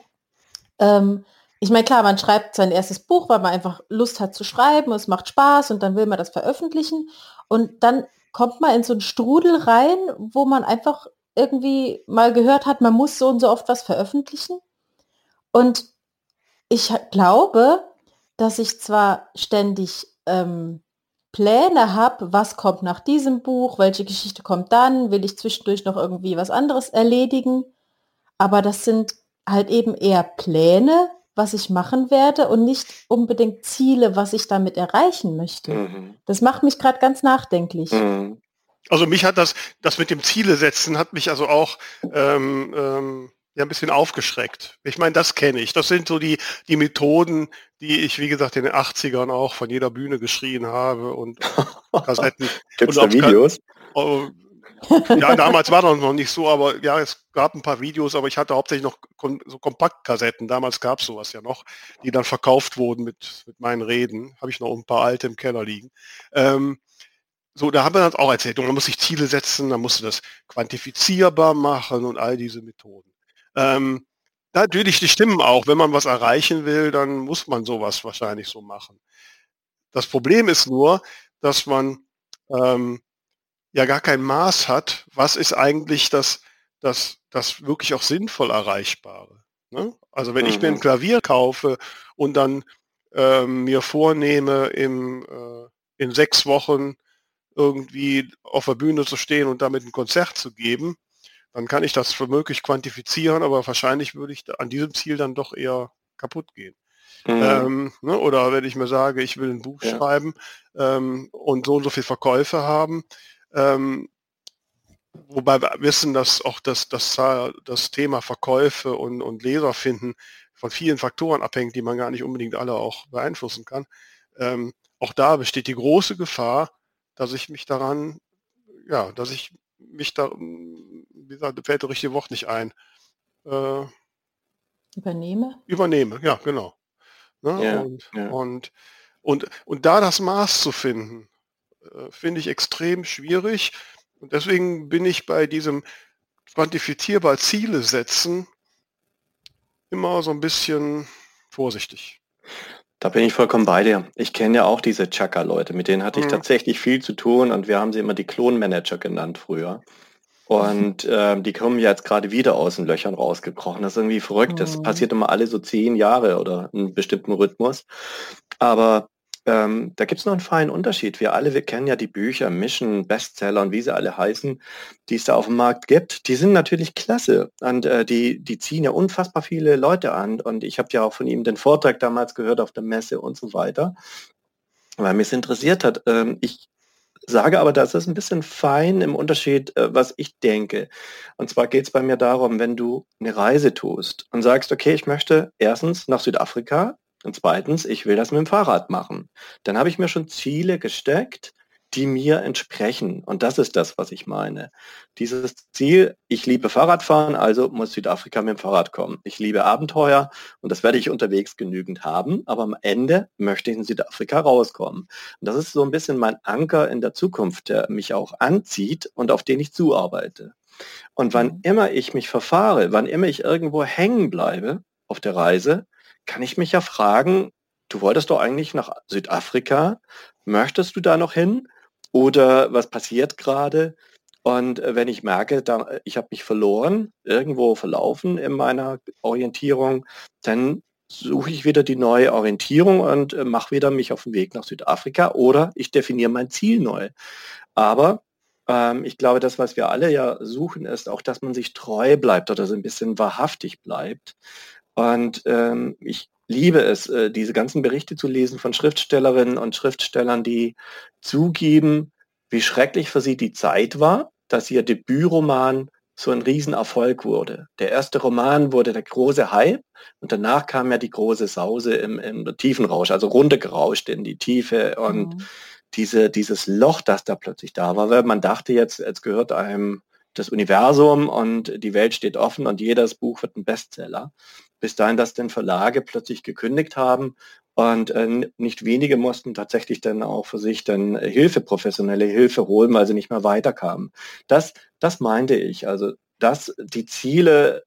Ähm, ich meine, klar, man schreibt sein erstes Buch, weil man einfach Lust hat zu schreiben, es macht Spaß und dann will man das veröffentlichen. Und dann kommt man in so einen Strudel rein, wo man einfach irgendwie mal gehört hat, man muss so und so oft was veröffentlichen. Und ich glaube, dass ich zwar ständig ähm, Pläne habe, was kommt nach diesem Buch, welche Geschichte kommt dann, will ich zwischendurch noch irgendwie was anderes erledigen. Aber das sind halt eben eher Pläne, was ich machen werde und nicht unbedingt Ziele, was ich damit erreichen möchte. Mhm. Das macht mich gerade ganz nachdenklich. Mhm. Also mich hat das, das mit dem Ziele setzen, hat mich also auch ähm, ähm, ja ein bisschen aufgeschreckt. Ich meine, das kenne ich. Das sind so die, die Methoden, die ich, wie gesagt, in den 80ern auch von jeder Bühne geschrien habe und (laughs) Kassetten. Gibt es da Videos? Oh, ja, damals war das noch nicht so, aber ja, es gab ein paar Videos, aber ich hatte hauptsächlich noch so Kompaktkassetten. Damals gab es sowas ja noch, die dann verkauft wurden mit, mit meinen Reden. Habe ich noch ein paar alte im Keller liegen. Ähm, so, da haben wir dann auch erzählt, man muss sich Ziele setzen, man muss das quantifizierbar machen und all diese Methoden. Ähm, natürlich, die stimmen auch. Wenn man was erreichen will, dann muss man sowas wahrscheinlich so machen. Das Problem ist nur, dass man ähm, ja gar kein Maß hat, was ist eigentlich das, das, das wirklich auch sinnvoll Erreichbare. Ne? Also wenn mhm. ich mir ein mhm. Klavier kaufe und dann ähm, mir vornehme, im, äh, in sechs Wochen irgendwie auf der Bühne zu stehen und damit ein Konzert zu geben, dann kann ich das für möglich quantifizieren, aber wahrscheinlich würde ich an diesem Ziel dann doch eher kaputt gehen. Mhm. Ähm, ne, oder wenn ich mir sage, ich will ein Buch ja. schreiben ähm, und so und so viel Verkäufe haben, ähm, wobei wir wissen, dass auch das, das, das Thema Verkäufe und, und Leser finden von vielen Faktoren abhängt, die man gar nicht unbedingt alle auch beeinflussen kann. Ähm, auch da besteht die große Gefahr, dass ich mich daran, ja, dass ich mich da, wie gesagt, fällt das richtige Wort nicht ein. Äh, übernehme? Übernehme, ja, genau. Ne? Ja, und, ja. Und, und, und da das Maß zu finden, äh, finde ich extrem schwierig. Und deswegen bin ich bei diesem quantifizierbar Ziele setzen immer so ein bisschen vorsichtig. Da bin ich vollkommen bei dir. Ich kenne ja auch diese Chaka-Leute, mit denen hatte ich mhm. tatsächlich viel zu tun und wir haben sie immer die Klonmanager genannt früher. Und (laughs) äh, die kommen jetzt gerade wieder aus den Löchern rausgekrochen. Das ist irgendwie verrückt. Das mhm. passiert immer alle so zehn Jahre oder einen bestimmten Rhythmus. Aber ähm, da gibt es noch einen feinen Unterschied. Wir alle, wir kennen ja die Bücher, Mission, Bestseller und wie sie alle heißen, die es da auf dem Markt gibt. Die sind natürlich klasse und äh, die, die ziehen ja unfassbar viele Leute an. Und ich habe ja auch von ihm den Vortrag damals gehört auf der Messe und so weiter, weil mich es interessiert hat. Ähm, ich sage aber, das ist ein bisschen fein im Unterschied, äh, was ich denke. Und zwar geht es bei mir darum, wenn du eine Reise tust und sagst, okay, ich möchte erstens nach Südafrika, und zweitens, ich will das mit dem Fahrrad machen. Dann habe ich mir schon Ziele gesteckt, die mir entsprechen. Und das ist das, was ich meine. Dieses Ziel, ich liebe Fahrradfahren, also muss Südafrika mit dem Fahrrad kommen. Ich liebe Abenteuer und das werde ich unterwegs genügend haben, aber am Ende möchte ich in Südafrika rauskommen. Und das ist so ein bisschen mein Anker in der Zukunft, der mich auch anzieht und auf den ich zuarbeite. Und wann mhm. immer ich mich verfahre, wann immer ich irgendwo hängen bleibe auf der Reise, kann ich mich ja fragen, du wolltest doch eigentlich nach Südafrika, möchtest du da noch hin? Oder was passiert gerade? Und äh, wenn ich merke, da, ich habe mich verloren, irgendwo verlaufen in meiner Orientierung, dann suche ich wieder die neue Orientierung und äh, mache wieder mich auf den Weg nach Südafrika oder ich definiere mein Ziel neu. Aber ähm, ich glaube, das, was wir alle ja suchen, ist auch, dass man sich treu bleibt oder so ein bisschen wahrhaftig bleibt. Und ähm, ich liebe es, äh, diese ganzen Berichte zu lesen von Schriftstellerinnen und Schriftstellern, die zugeben, wie schrecklich für sie die Zeit war, dass ihr Debütroman so ein Riesenerfolg wurde. Der erste Roman wurde der große Hype und danach kam ja die große Sause im, im tiefen Rausch, also runtergerauscht in die Tiefe und mhm. diese, dieses Loch, das da plötzlich da war, weil man dachte jetzt, es gehört einem das Universum und die Welt steht offen und jedes Buch wird ein Bestseller. Bis dahin, dass dann Verlage plötzlich gekündigt haben und äh, nicht wenige mussten tatsächlich dann auch für sich dann Hilfe, professionelle Hilfe holen, weil sie nicht mehr weiterkamen. Das, das meinte ich. Also, dass die Ziele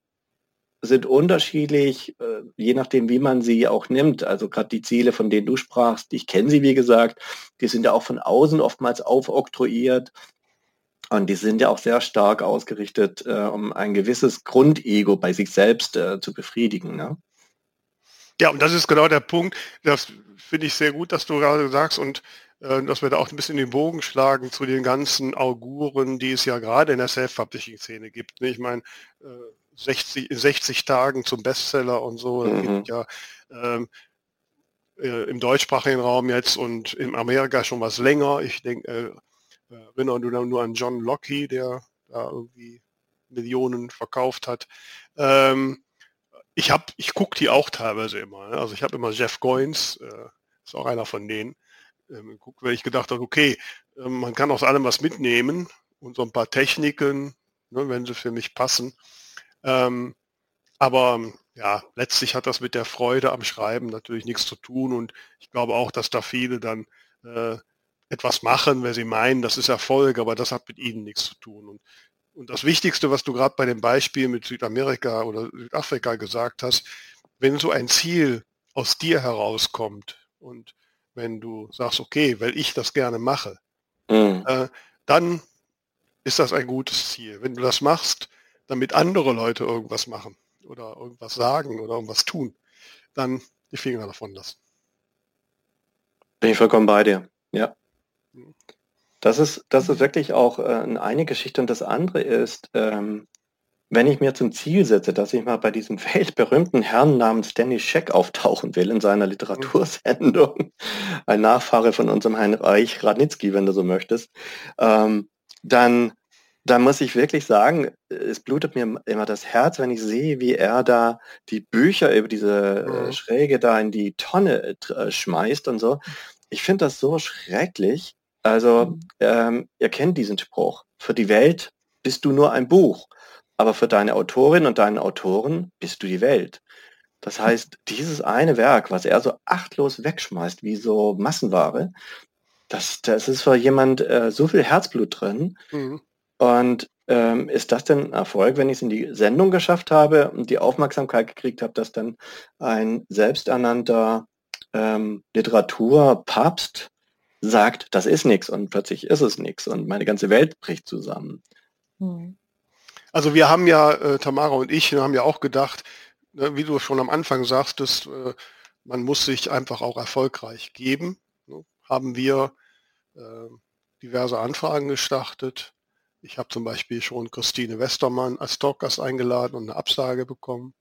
sind unterschiedlich, äh, je nachdem, wie man sie auch nimmt. Also gerade die Ziele, von denen du sprachst, ich kenne sie, wie gesagt, die sind ja auch von außen oftmals aufoktroyiert. Und die sind ja auch sehr stark ausgerichtet, äh, um ein gewisses Grundego bei sich selbst äh, zu befriedigen. Ne? Ja, und das ist genau der Punkt. Das finde ich sehr gut, dass du gerade sagst und äh, dass wir da auch ein bisschen den Bogen schlagen zu den ganzen Auguren, die es ja gerade in der Self-Publishing-Szene gibt. Ne? Ich meine, äh, 60, 60 Tagen zum Bestseller und so. Mhm. gibt ja ähm, äh, im deutschsprachigen Raum jetzt und in Amerika schon was länger. Ich denke, äh, erinnere nur, nur an John Locke, der da irgendwie Millionen verkauft hat. Ähm, ich habe, ich gucke die auch teilweise immer. Ne? Also ich habe immer Jeff Goins, äh, ist auch einer von denen. Ähm, guck, weil ich gedacht habe, okay, äh, man kann aus allem was mitnehmen und so ein paar Techniken, ne, wenn sie für mich passen. Ähm, aber ja, letztlich hat das mit der Freude am Schreiben natürlich nichts zu tun und ich glaube auch, dass da viele dann äh, etwas machen, weil sie meinen, das ist Erfolg, aber das hat mit ihnen nichts zu tun. Und und das Wichtigste, was du gerade bei dem Beispiel mit Südamerika oder Südafrika gesagt hast, wenn so ein Ziel aus dir herauskommt und wenn du sagst, okay, weil ich das gerne mache, mhm. äh, dann ist das ein gutes Ziel. Wenn du das machst, damit andere Leute irgendwas machen oder irgendwas sagen oder irgendwas tun, dann die Finger davon lassen. Bin ich vollkommen bei dir, ja. Mhm. Das ist, das ist wirklich auch äh, eine Geschichte. Und das andere ist, ähm, wenn ich mir zum Ziel setze, dass ich mal bei diesem (laughs) weltberühmten Herrn namens Danny Scheck auftauchen will in seiner Literatursendung, (laughs) ein Nachfahre von unserem Heinrich Radnitzky, wenn du so möchtest, ähm, dann, dann muss ich wirklich sagen, es blutet mir immer das Herz, wenn ich sehe, wie er da die Bücher über diese äh, Schräge da in die Tonne äh, schmeißt und so. Ich finde das so schrecklich. Also mhm. ähm, ihr kennt diesen Spruch. Für die Welt bist du nur ein Buch, aber für deine Autorin und deinen Autoren bist du die Welt. Das heißt, dieses eine Werk, was er so achtlos wegschmeißt, wie so Massenware, das, das ist für jemand äh, so viel Herzblut drin. Mhm. Und ähm, ist das denn ein Erfolg, wenn ich es in die Sendung geschafft habe und die Aufmerksamkeit gekriegt habe, dass dann ein selbsternannter ähm, Literaturpapst sagt, das ist nichts und plötzlich ist es nichts und meine ganze Welt bricht zusammen. Hm. Also wir haben ja, äh, Tamara und ich, haben ja auch gedacht, ne, wie du schon am Anfang sagtest, äh, man muss sich einfach auch erfolgreich geben. Ne? Haben wir äh, diverse Anfragen gestartet. Ich habe zum Beispiel schon Christine Westermann als Talkgast eingeladen und eine Absage bekommen.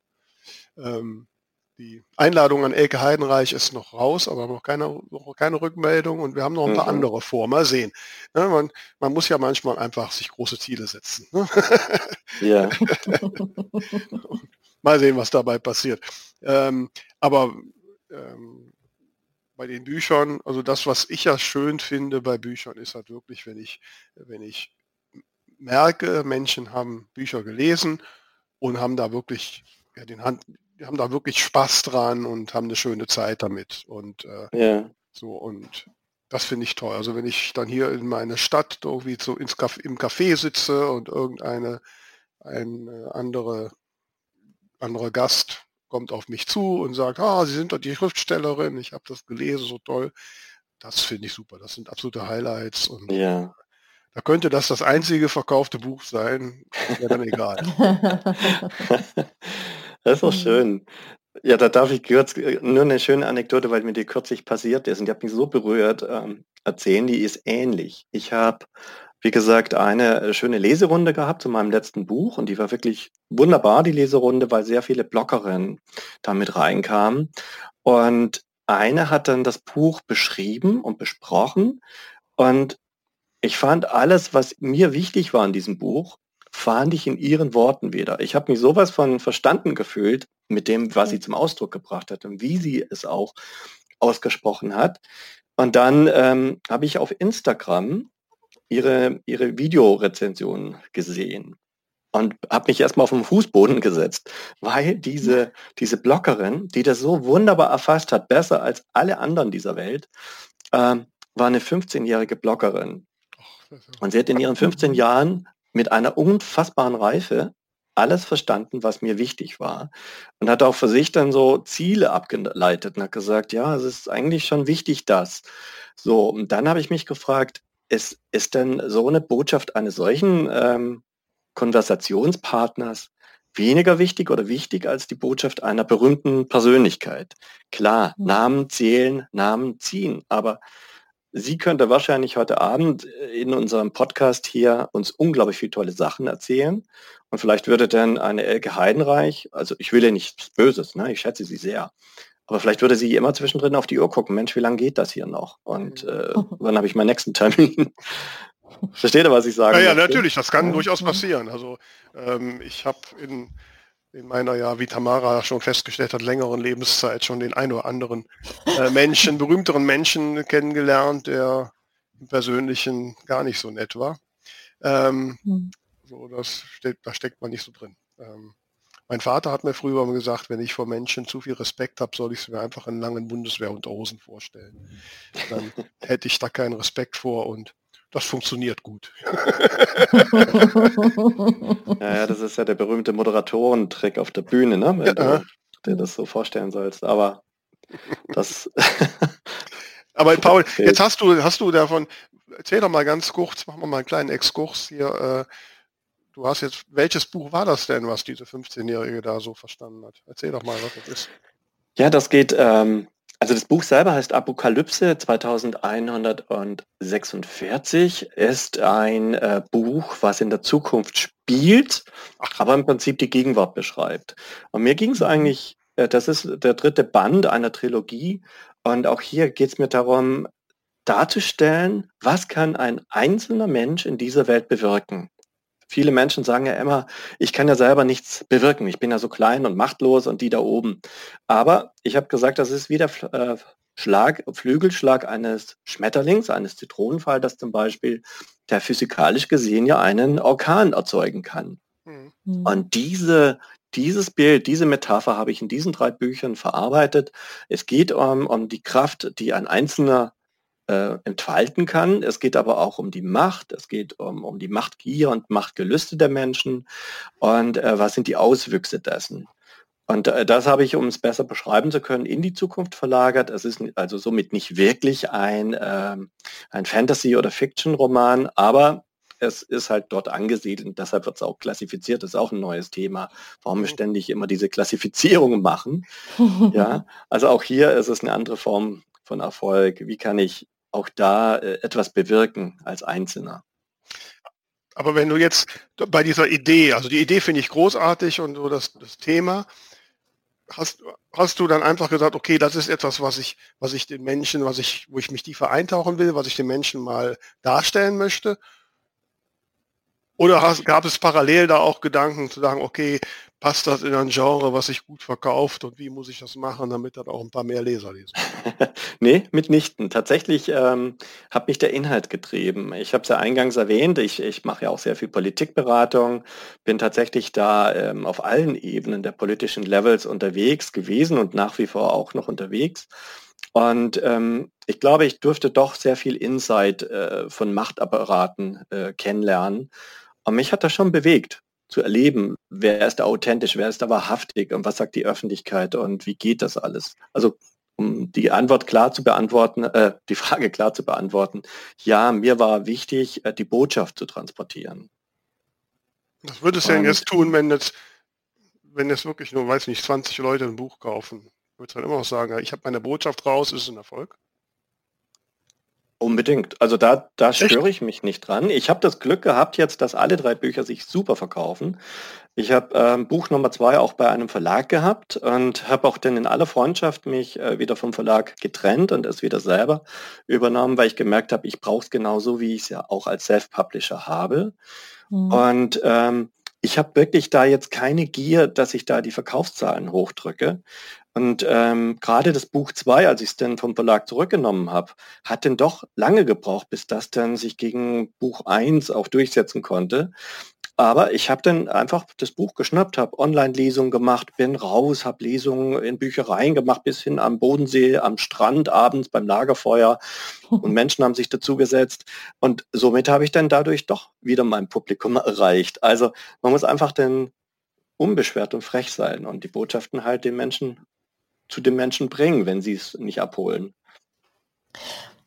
Ähm, die Einladung an Elke Heidenreich ist noch raus, aber noch keine, noch keine Rückmeldung und wir haben noch ein paar mhm. andere vor. Mal sehen. Ja, man, man, muss ja manchmal einfach sich große Ziele setzen. Ne? (laughs) Ja. (laughs) Mal sehen, was dabei passiert. Ähm, aber ähm, bei den Büchern, also das, was ich ja schön finde bei Büchern, ist halt wirklich, wenn ich, wenn ich merke, Menschen haben Bücher gelesen und haben da wirklich ja, den Hand, haben da wirklich Spaß dran und haben eine schöne Zeit damit. Und äh, ja. so und das finde ich toll. Also wenn ich dann hier in meiner Stadt irgendwie so ins Café, im Café sitze und irgendeine ein äh, andere andere Gast kommt auf mich zu und sagt, ah, Sie sind doch die Schriftstellerin, ich habe das gelesen, so toll. Das finde ich super. Das sind absolute Highlights und ja. da könnte das das einzige verkaufte Buch sein, wäre dann egal. (laughs) (laughs) (laughs) Das ist doch mhm. schön. Ja, da darf ich kurz äh, nur eine schöne Anekdote, weil mir die kürzlich passiert ist und die hat mich so berührt, ähm, erzählen. Die ist ähnlich. Ich habe, wie gesagt, eine äh, schöne Leserunde gehabt zu meinem letzten Buch und die war wirklich wunderbar, die Leserunde, weil sehr viele Bloggerinnen damit reinkamen. Und eine hat dann das Buch beschrieben und besprochen und ich fand alles, was mir wichtig war in diesem Buch, fand ich in ihren Worten wieder. Ich habe mich sowas von verstanden gefühlt mit dem, was sie zum Ausdruck gebracht hat und wie sie es auch ausgesprochen hat. Und dann ähm, habe ich auf Instagram ihre, ihre Videorezension gesehen und habe mich erstmal auf den Fußboden gesetzt, weil diese, diese Bloggerin, die das so wunderbar erfasst hat, besser als alle anderen dieser Welt, ähm, war eine 15-jährige Bloggerin. Und sie hat in ihren 15 Jahren mit einer unfassbaren Reife alles verstanden, was mir wichtig war. Und hat auch für sich dann so Ziele abgeleitet und hat gesagt, ja, es ist eigentlich schon wichtig, das. So, und dann habe ich mich gefragt, ist, ist denn so eine Botschaft eines solchen ähm, Konversationspartners weniger wichtig oder wichtig als die Botschaft einer berühmten Persönlichkeit? Klar, mhm. Namen zählen, Namen ziehen, aber Sie könnte wahrscheinlich heute Abend äh, in unserem Podcast hier uns unglaublich viele tolle Sachen erzählen. Und vielleicht würde dann eine Elke Heidenreich, also ich will ja nichts Böses, ne? ich schätze sie sehr, aber vielleicht würde sie immer zwischendrin auf die Uhr gucken, Mensch, wie lange geht das hier noch? Und äh, wann habe ich meinen nächsten Termin? (laughs) Versteht ihr, was ich sage? Ja, ja, natürlich, das kann durchaus passieren. Also ähm, ich habe in in meiner ja, wie Tamara schon festgestellt hat, längeren Lebenszeit schon den ein oder anderen äh, Menschen, berühmteren Menschen kennengelernt, der im Persönlichen gar nicht so nett war. Ähm, hm. So, das steht, da steckt man nicht so drin. Ähm, mein Vater hat mir früher mal gesagt, wenn ich vor Menschen zu viel Respekt habe, soll ich es mir einfach in langen Bundeswehrunterhosen vorstellen. Dann hätte ich da keinen Respekt vor und das funktioniert gut. (laughs) (laughs) ja, ja, das ist ja der berühmte Moderatorentrick auf der Bühne, ne? Wenn ja. du dir das so vorstellen sollst. Aber das. (laughs) Aber Paul, jetzt hast du, hast du davon, erzähl doch mal ganz kurz, machen wir mal einen kleinen Exkurs hier. Äh, du hast jetzt, welches Buch war das denn, was diese 15-Jährige da so verstanden hat? Erzähl doch mal, was das ist. Ja, das geht ähm, also das Buch selber heißt Apokalypse 2146, ist ein äh, Buch, was in der Zukunft spielt, aber im Prinzip die Gegenwart beschreibt. Und mir ging es mhm. eigentlich, äh, das ist der dritte Band einer Trilogie und auch hier geht es mir darum, darzustellen, was kann ein einzelner Mensch in dieser Welt bewirken viele Menschen sagen ja immer, ich kann ja selber nichts bewirken. Ich bin ja so klein und machtlos und die da oben. Aber ich habe gesagt, das ist wie der äh, Schlag, Flügelschlag eines Schmetterlings, eines Zitronenfalters zum Beispiel, der physikalisch gesehen ja einen Orkan erzeugen kann. Mhm. Und diese, dieses Bild, diese Metapher habe ich in diesen drei Büchern verarbeitet. Es geht um, um die Kraft, die ein einzelner äh, entfalten kann. Es geht aber auch um die Macht, es geht um, um die Machtgier und Machtgelüste der Menschen und äh, was sind die Auswüchse dessen. Und äh, das habe ich, um es besser beschreiben zu können, in die Zukunft verlagert. Es ist also somit nicht wirklich ein, äh, ein Fantasy- oder Fiction-Roman, aber es ist halt dort angesiedelt und deshalb wird es auch klassifiziert. Das ist auch ein neues Thema, warum wir ständig immer diese Klassifizierungen machen. (laughs) ja, also auch hier ist es eine andere Form von Erfolg. Wie kann ich auch da äh, etwas bewirken als Einzelner. Aber wenn du jetzt bei dieser Idee, also die Idee finde ich großartig und so das, das Thema, hast, hast du dann einfach gesagt, okay, das ist etwas, was ich, was ich den Menschen, was ich, wo ich mich tiefer eintauchen will, was ich den Menschen mal darstellen möchte? Oder gab es parallel da auch Gedanken zu sagen, okay, passt das in ein Genre, was sich gut verkauft und wie muss ich das machen, damit dann auch ein paar mehr Leser lesen? (laughs) nee, mitnichten. Tatsächlich ähm, hat mich der Inhalt getrieben. Ich habe es ja eingangs erwähnt, ich, ich mache ja auch sehr viel Politikberatung, bin tatsächlich da ähm, auf allen Ebenen der politischen Levels unterwegs gewesen und nach wie vor auch noch unterwegs. Und ähm, ich glaube, ich durfte doch sehr viel Insight äh, von Machtapparaten äh, kennenlernen. Und mich hat das schon bewegt zu erleben, wer ist da authentisch, wer ist da wahrhaftig und was sagt die Öffentlichkeit und wie geht das alles? Also um die Antwort klar zu beantworten, äh, die Frage klar zu beantworten, ja, mir war wichtig, äh, die Botschaft zu transportieren. Was würdest du denn jetzt tun, wenn jetzt, wenn jetzt wirklich nur, weiß nicht, 20 Leute ein Buch kaufen? Würdest du dann immer noch sagen, ich habe meine Botschaft raus, ist ein Erfolg? Unbedingt. Also da, da störe ich mich nicht dran. Ich habe das Glück gehabt jetzt, dass alle drei Bücher sich super verkaufen. Ich habe ähm, Buch Nummer zwei auch bei einem Verlag gehabt und habe auch dann in aller Freundschaft mich äh, wieder vom Verlag getrennt und es wieder selber übernommen, weil ich gemerkt habe, ich brauche es genauso, wie ich es ja auch als Self-Publisher habe. Mhm. Und ähm, ich habe wirklich da jetzt keine Gier, dass ich da die Verkaufszahlen hochdrücke. Und ähm, gerade das Buch 2, als ich es dann vom Verlag zurückgenommen habe, hat dann doch lange gebraucht, bis das dann sich gegen Buch 1 auch durchsetzen konnte. Aber ich habe dann einfach das Buch geschnappt, habe Online-Lesungen gemacht, bin raus, habe Lesungen in Büchereien gemacht, bis hin am Bodensee, am Strand, abends beim Lagerfeuer. (laughs) Und Menschen haben sich dazugesetzt. Und somit habe ich dann dadurch doch wieder mein Publikum (laughs) erreicht. Also man muss einfach dann unbeschwert und frech sein und die Botschaften halt den Menschen zu den Menschen bringen, wenn sie es nicht abholen.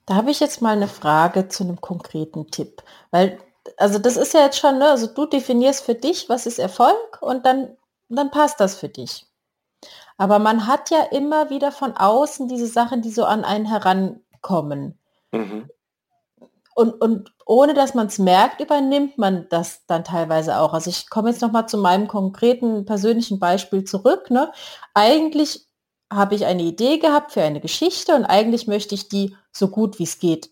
Da habe ich jetzt mal eine Frage zu einem konkreten Tipp, weil also das ist ja jetzt schon, ne, also du definierst für dich, was ist Erfolg und dann, dann passt das für dich. Aber man hat ja immer wieder von außen diese Sachen, die so an einen herankommen. Mhm. Und, und ohne dass man es merkt, übernimmt man das dann teilweise auch. Also ich komme jetzt nochmal zu meinem konkreten persönlichen Beispiel zurück. Ne? Eigentlich habe ich eine Idee gehabt für eine Geschichte und eigentlich möchte ich die so gut wie es geht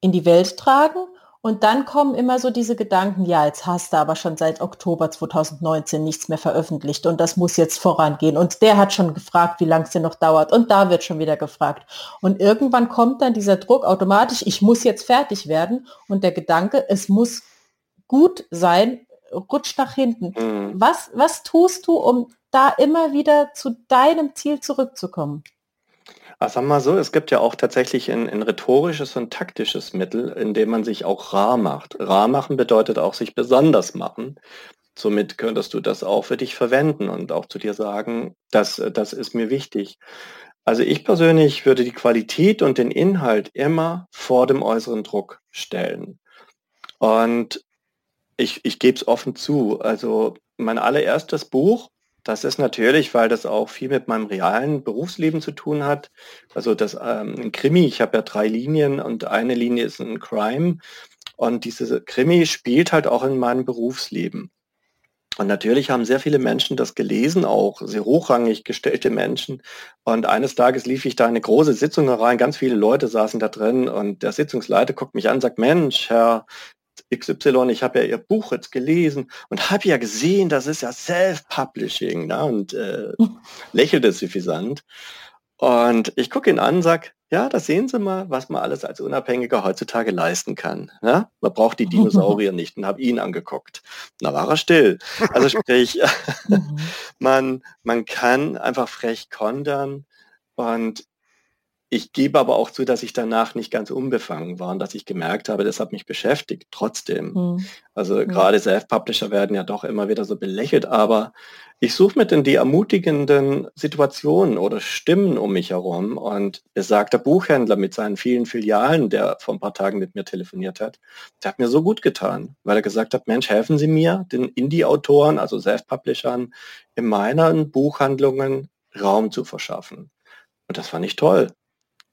in die Welt tragen. Und dann kommen immer so diese Gedanken, ja, jetzt hast du aber schon seit Oktober 2019 nichts mehr veröffentlicht und das muss jetzt vorangehen. Und der hat schon gefragt, wie lange es denn noch dauert. Und da wird schon wieder gefragt. Und irgendwann kommt dann dieser Druck automatisch, ich muss jetzt fertig werden. Und der Gedanke, es muss gut sein, rutscht nach hinten. Mhm. Was, was tust du, um da immer wieder zu deinem Ziel zurückzukommen? Ach, sag mal so, es gibt ja auch tatsächlich ein, ein rhetorisches und taktisches Mittel, in dem man sich auch rar macht. Rar machen bedeutet auch sich besonders machen. Somit könntest du das auch für dich verwenden und auch zu dir sagen, das, das ist mir wichtig. Also ich persönlich würde die Qualität und den Inhalt immer vor dem äußeren Druck stellen. Und ich, ich gebe es offen zu. Also mein allererstes Buch das ist natürlich, weil das auch viel mit meinem realen Berufsleben zu tun hat. Also das ähm, ein Krimi, ich habe ja drei Linien und eine Linie ist ein Crime. Und diese Krimi spielt halt auch in meinem Berufsleben. Und natürlich haben sehr viele Menschen das gelesen, auch sehr hochrangig gestellte Menschen. Und eines Tages lief ich da eine große Sitzung herein, ganz viele Leute saßen da drin und der Sitzungsleiter guckt mich an und sagt, Mensch, Herr XY, ich habe ja ihr Buch jetzt gelesen und habe ja gesehen, das ist ja Self-Publishing ne? und äh, (laughs) lächelte suffisant. Und ich gucke ihn an und sage, ja, da sehen Sie mal, was man alles als Unabhängiger heutzutage leisten kann. Ne? Man braucht die Dinosaurier (laughs) nicht und habe ihn angeguckt. Da war er still. Also sprich, (laughs) man, man kann einfach frech kontern und ich gebe aber auch zu, dass ich danach nicht ganz unbefangen war und dass ich gemerkt habe, das hat mich beschäftigt, trotzdem. Mhm. Also ja. gerade Self-Publisher werden ja doch immer wieder so belächelt, aber ich suche mir denn die ermutigenden Situationen oder Stimmen um mich herum und besagter Buchhändler mit seinen vielen Filialen, der vor ein paar Tagen mit mir telefoniert hat, der hat mir so gut getan, weil er gesagt hat, Mensch, helfen Sie mir, den Indie-Autoren, also Self-Publishern, in meinen Buchhandlungen Raum zu verschaffen. Und das fand ich toll.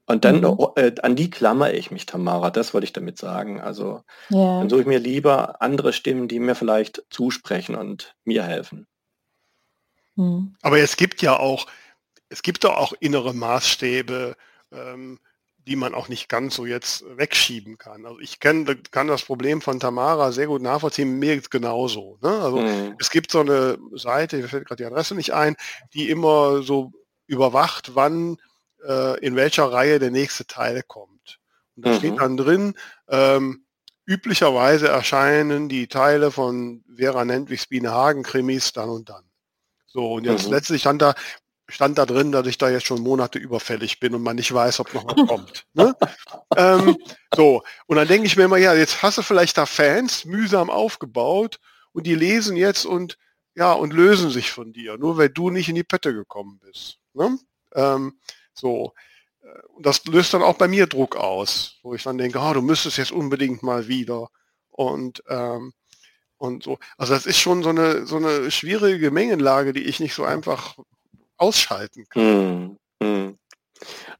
Und dann mhm. äh, an die klammer ich mich, Tamara, das wollte ich damit sagen. Also yeah. dann suche ich mir lieber andere Stimmen, die mir vielleicht zusprechen und mir helfen. Mhm. Aber es gibt ja auch, es gibt doch auch innere Maßstäbe, ähm, die man auch nicht ganz so jetzt wegschieben kann. Also ich kenn, kann das Problem von Tamara sehr gut nachvollziehen, mir genauso. Ne? Also mhm. es gibt so eine Seite, mir fällt gerade die Adresse nicht ein, die immer so überwacht, wann äh, in welcher Reihe der nächste Teil kommt. Und da mhm. steht dann drin, ähm, üblicherweise erscheinen die Teile von Vera Nentwigs Biene Hagen Krimis dann und dann. So, und jetzt mhm. letztlich stand da, stand da drin, dass ich da jetzt schon Monate überfällig bin und man nicht weiß, ob noch was kommt. Ne? (laughs) ähm, so, und dann denke ich mir immer, ja, jetzt hast du vielleicht da Fans mühsam aufgebaut und die lesen jetzt und ja, und lösen sich von dir, nur weil du nicht in die Pötte gekommen bist. Ne? Ähm, so. Äh, und das löst dann auch bei mir Druck aus, wo ich dann denke, oh, du müsstest jetzt unbedingt mal wieder. Und, ähm, und so. Also das ist schon so eine, so eine schwierige Mengenlage, die ich nicht so einfach ausschalten kann. Mm, mm.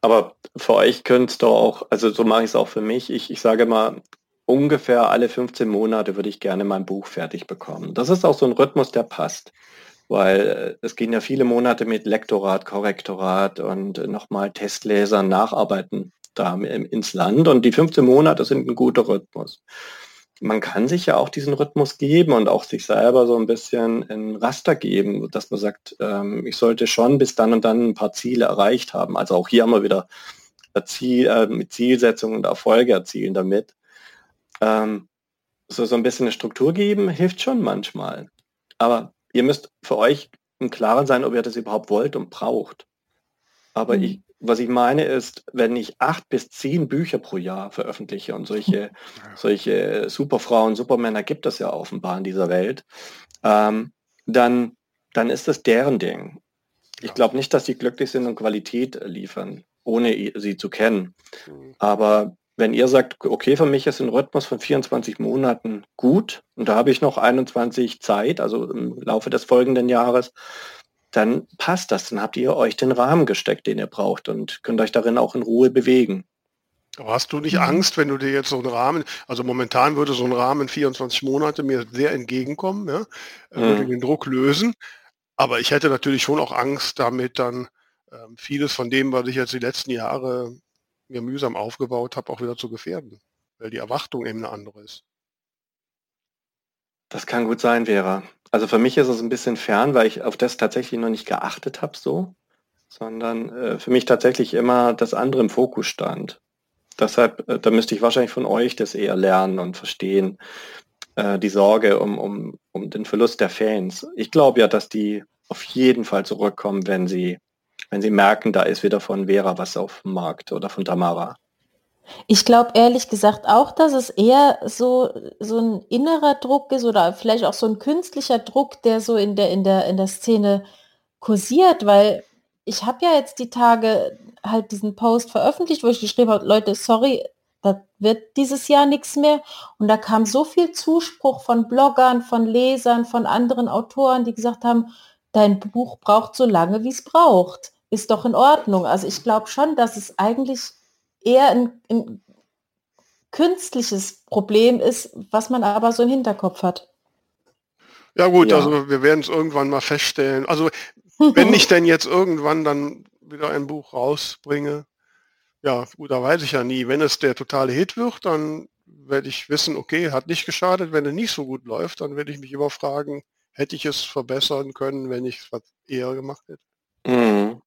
Aber für euch könnt doch auch, also so mache ich es auch für mich. Ich, ich sage mal, ungefähr alle 15 Monate würde ich gerne mein Buch fertig bekommen. Das ist auch so ein Rhythmus, der passt. Weil äh, es gehen ja viele Monate mit Lektorat, Korrektorat und nochmal Testlesern, Nacharbeiten da ins Land. Und die 15 Monate sind ein guter Rhythmus man kann sich ja auch diesen Rhythmus geben und auch sich selber so ein bisschen ein Raster geben, dass man sagt, ähm, ich sollte schon bis dann und dann ein paar Ziele erreicht haben. Also auch hier haben wir wieder Ziel, äh, mit Zielsetzungen und Erfolge erzielen damit. Ähm, so, so ein bisschen eine Struktur geben, hilft schon manchmal. Aber ihr müsst für euch im Klaren sein, ob ihr das überhaupt wollt und braucht. Aber mhm. ich, was ich meine ist, wenn ich acht bis zehn Bücher pro Jahr veröffentliche und solche, (laughs) solche Superfrauen, Supermänner gibt es ja offenbar in dieser Welt, ähm, dann, dann ist das deren Ding. Ich glaube nicht, dass sie glücklich sind und Qualität liefern, ohne sie zu kennen. Mhm. Aber wenn ihr sagt, okay, für mich ist ein Rhythmus von 24 Monaten gut und da habe ich noch 21 Zeit, also im Laufe des folgenden Jahres, dann passt das. Dann habt ihr euch den Rahmen gesteckt, den ihr braucht und könnt euch darin auch in Ruhe bewegen. Aber hast du nicht mhm. Angst, wenn du dir jetzt so einen Rahmen, also momentan würde so ein Rahmen 24 Monate mir sehr entgegenkommen, ja, würde mhm. den Druck lösen. Aber ich hätte natürlich schon auch Angst, damit dann ähm, vieles von dem, was ich jetzt die letzten Jahre mir mühsam aufgebaut habe, auch wieder zu gefährden, weil die Erwartung eben eine andere ist. Das kann gut sein, Vera. Also für mich ist es ein bisschen fern, weil ich auf das tatsächlich noch nicht geachtet habe so, sondern äh, für mich tatsächlich immer das andere im Fokus stand. Deshalb, äh, da müsste ich wahrscheinlich von euch das eher lernen und verstehen, äh, die Sorge um, um, um den Verlust der Fans. Ich glaube ja, dass die auf jeden Fall zurückkommen, wenn sie, wenn sie merken, da ist wieder von Vera was auf dem Markt oder von Tamara. Ich glaube ehrlich gesagt auch, dass es eher so, so ein innerer Druck ist oder vielleicht auch so ein künstlicher Druck, der so in der, in der, in der Szene kursiert, weil ich habe ja jetzt die Tage halt diesen Post veröffentlicht, wo ich geschrieben habe, Leute, sorry, das wird dieses Jahr nichts mehr. Und da kam so viel Zuspruch von Bloggern, von Lesern, von anderen Autoren, die gesagt haben, dein Buch braucht so lange, wie es braucht. Ist doch in Ordnung. Also ich glaube schon, dass es eigentlich eher ein, ein künstliches Problem ist, was man aber so im Hinterkopf hat. Ja gut, ja. also wir werden es irgendwann mal feststellen. Also wenn ich (laughs) denn jetzt irgendwann dann wieder ein Buch rausbringe, ja gut, da weiß ich ja nie. Wenn es der totale Hit wird, dann werde ich wissen, okay, hat nicht geschadet. Wenn es nicht so gut läuft, dann werde ich mich immer fragen, hätte ich es verbessern können, wenn ich es was eher gemacht hätte. Mhm.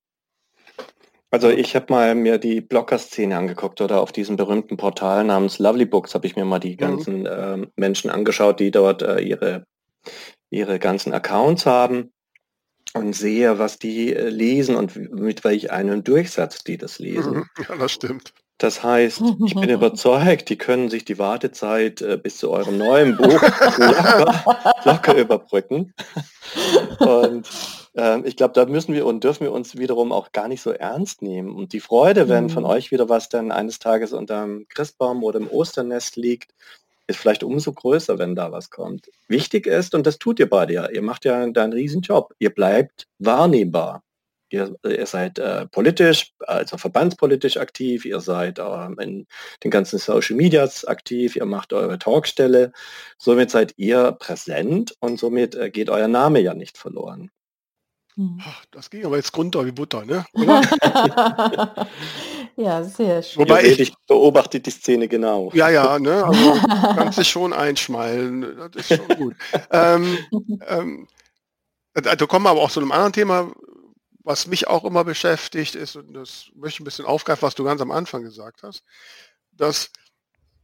Also ich habe mal mir die Blogger-Szene angeguckt oder auf diesem berühmten Portal namens Lovely Books habe ich mir mal die mhm. ganzen mhm. äh, Menschen angeschaut, die dort äh, ihre, ihre ganzen Accounts haben und sehe, was die äh, lesen und mit welch einem Durchsatz die das lesen. Mhm. Ja, das stimmt. Das heißt, ich bin (laughs) überzeugt, die können sich die Wartezeit äh, bis zu eurem neuen Buch locker, (laughs) locker überbrücken. Und ähm, ich glaube, da müssen wir und dürfen wir uns wiederum auch gar nicht so ernst nehmen. Und die Freude, wenn von mhm. euch wieder was dann eines Tages unterm Christbaum oder im Osternest liegt, ist vielleicht umso größer, wenn da was kommt. Wichtig ist, und das tut ihr beide ja, ihr macht ja einen Riesenjob, ihr bleibt wahrnehmbar. Ihr, ihr seid äh, politisch, also verbandspolitisch aktiv, ihr seid äh, in den ganzen Social Medias aktiv, ihr macht eure Talkstelle. Somit seid ihr präsent und somit äh, geht euer Name ja nicht verloren. Hm. Ach, das ging aber jetzt runter wie Butter, ne? (laughs) ja, sehr schön. Wobei ich, ich beobachte die Szene genau. Ja, ja, ne? Also (laughs) kannst du schon einschmeilen. Das ist schon gut. ähm, ähm, da kommen wir aber auch zu einem anderen Thema, was mich auch immer beschäftigt, ist, und das möchte ich ein bisschen aufgreifen, was du ganz am Anfang gesagt hast, dass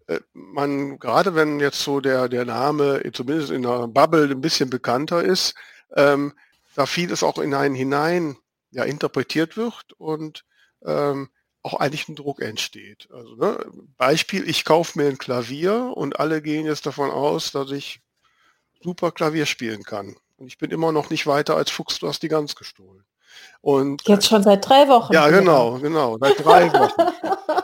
äh, man, gerade wenn jetzt so der, der Name zumindest in der Bubble ein bisschen bekannter ist, ähm, da vieles auch in einen hinein ja, interpretiert wird und ähm, auch eigentlich ein Druck entsteht. Also ne, Beispiel, ich kaufe mir ein Klavier und alle gehen jetzt davon aus, dass ich super Klavier spielen kann. Und ich bin immer noch nicht weiter als Fuchs, du hast die Gans gestohlen. Und, Jetzt schon seit drei Wochen. Ja, genau, genau, seit drei Wochen.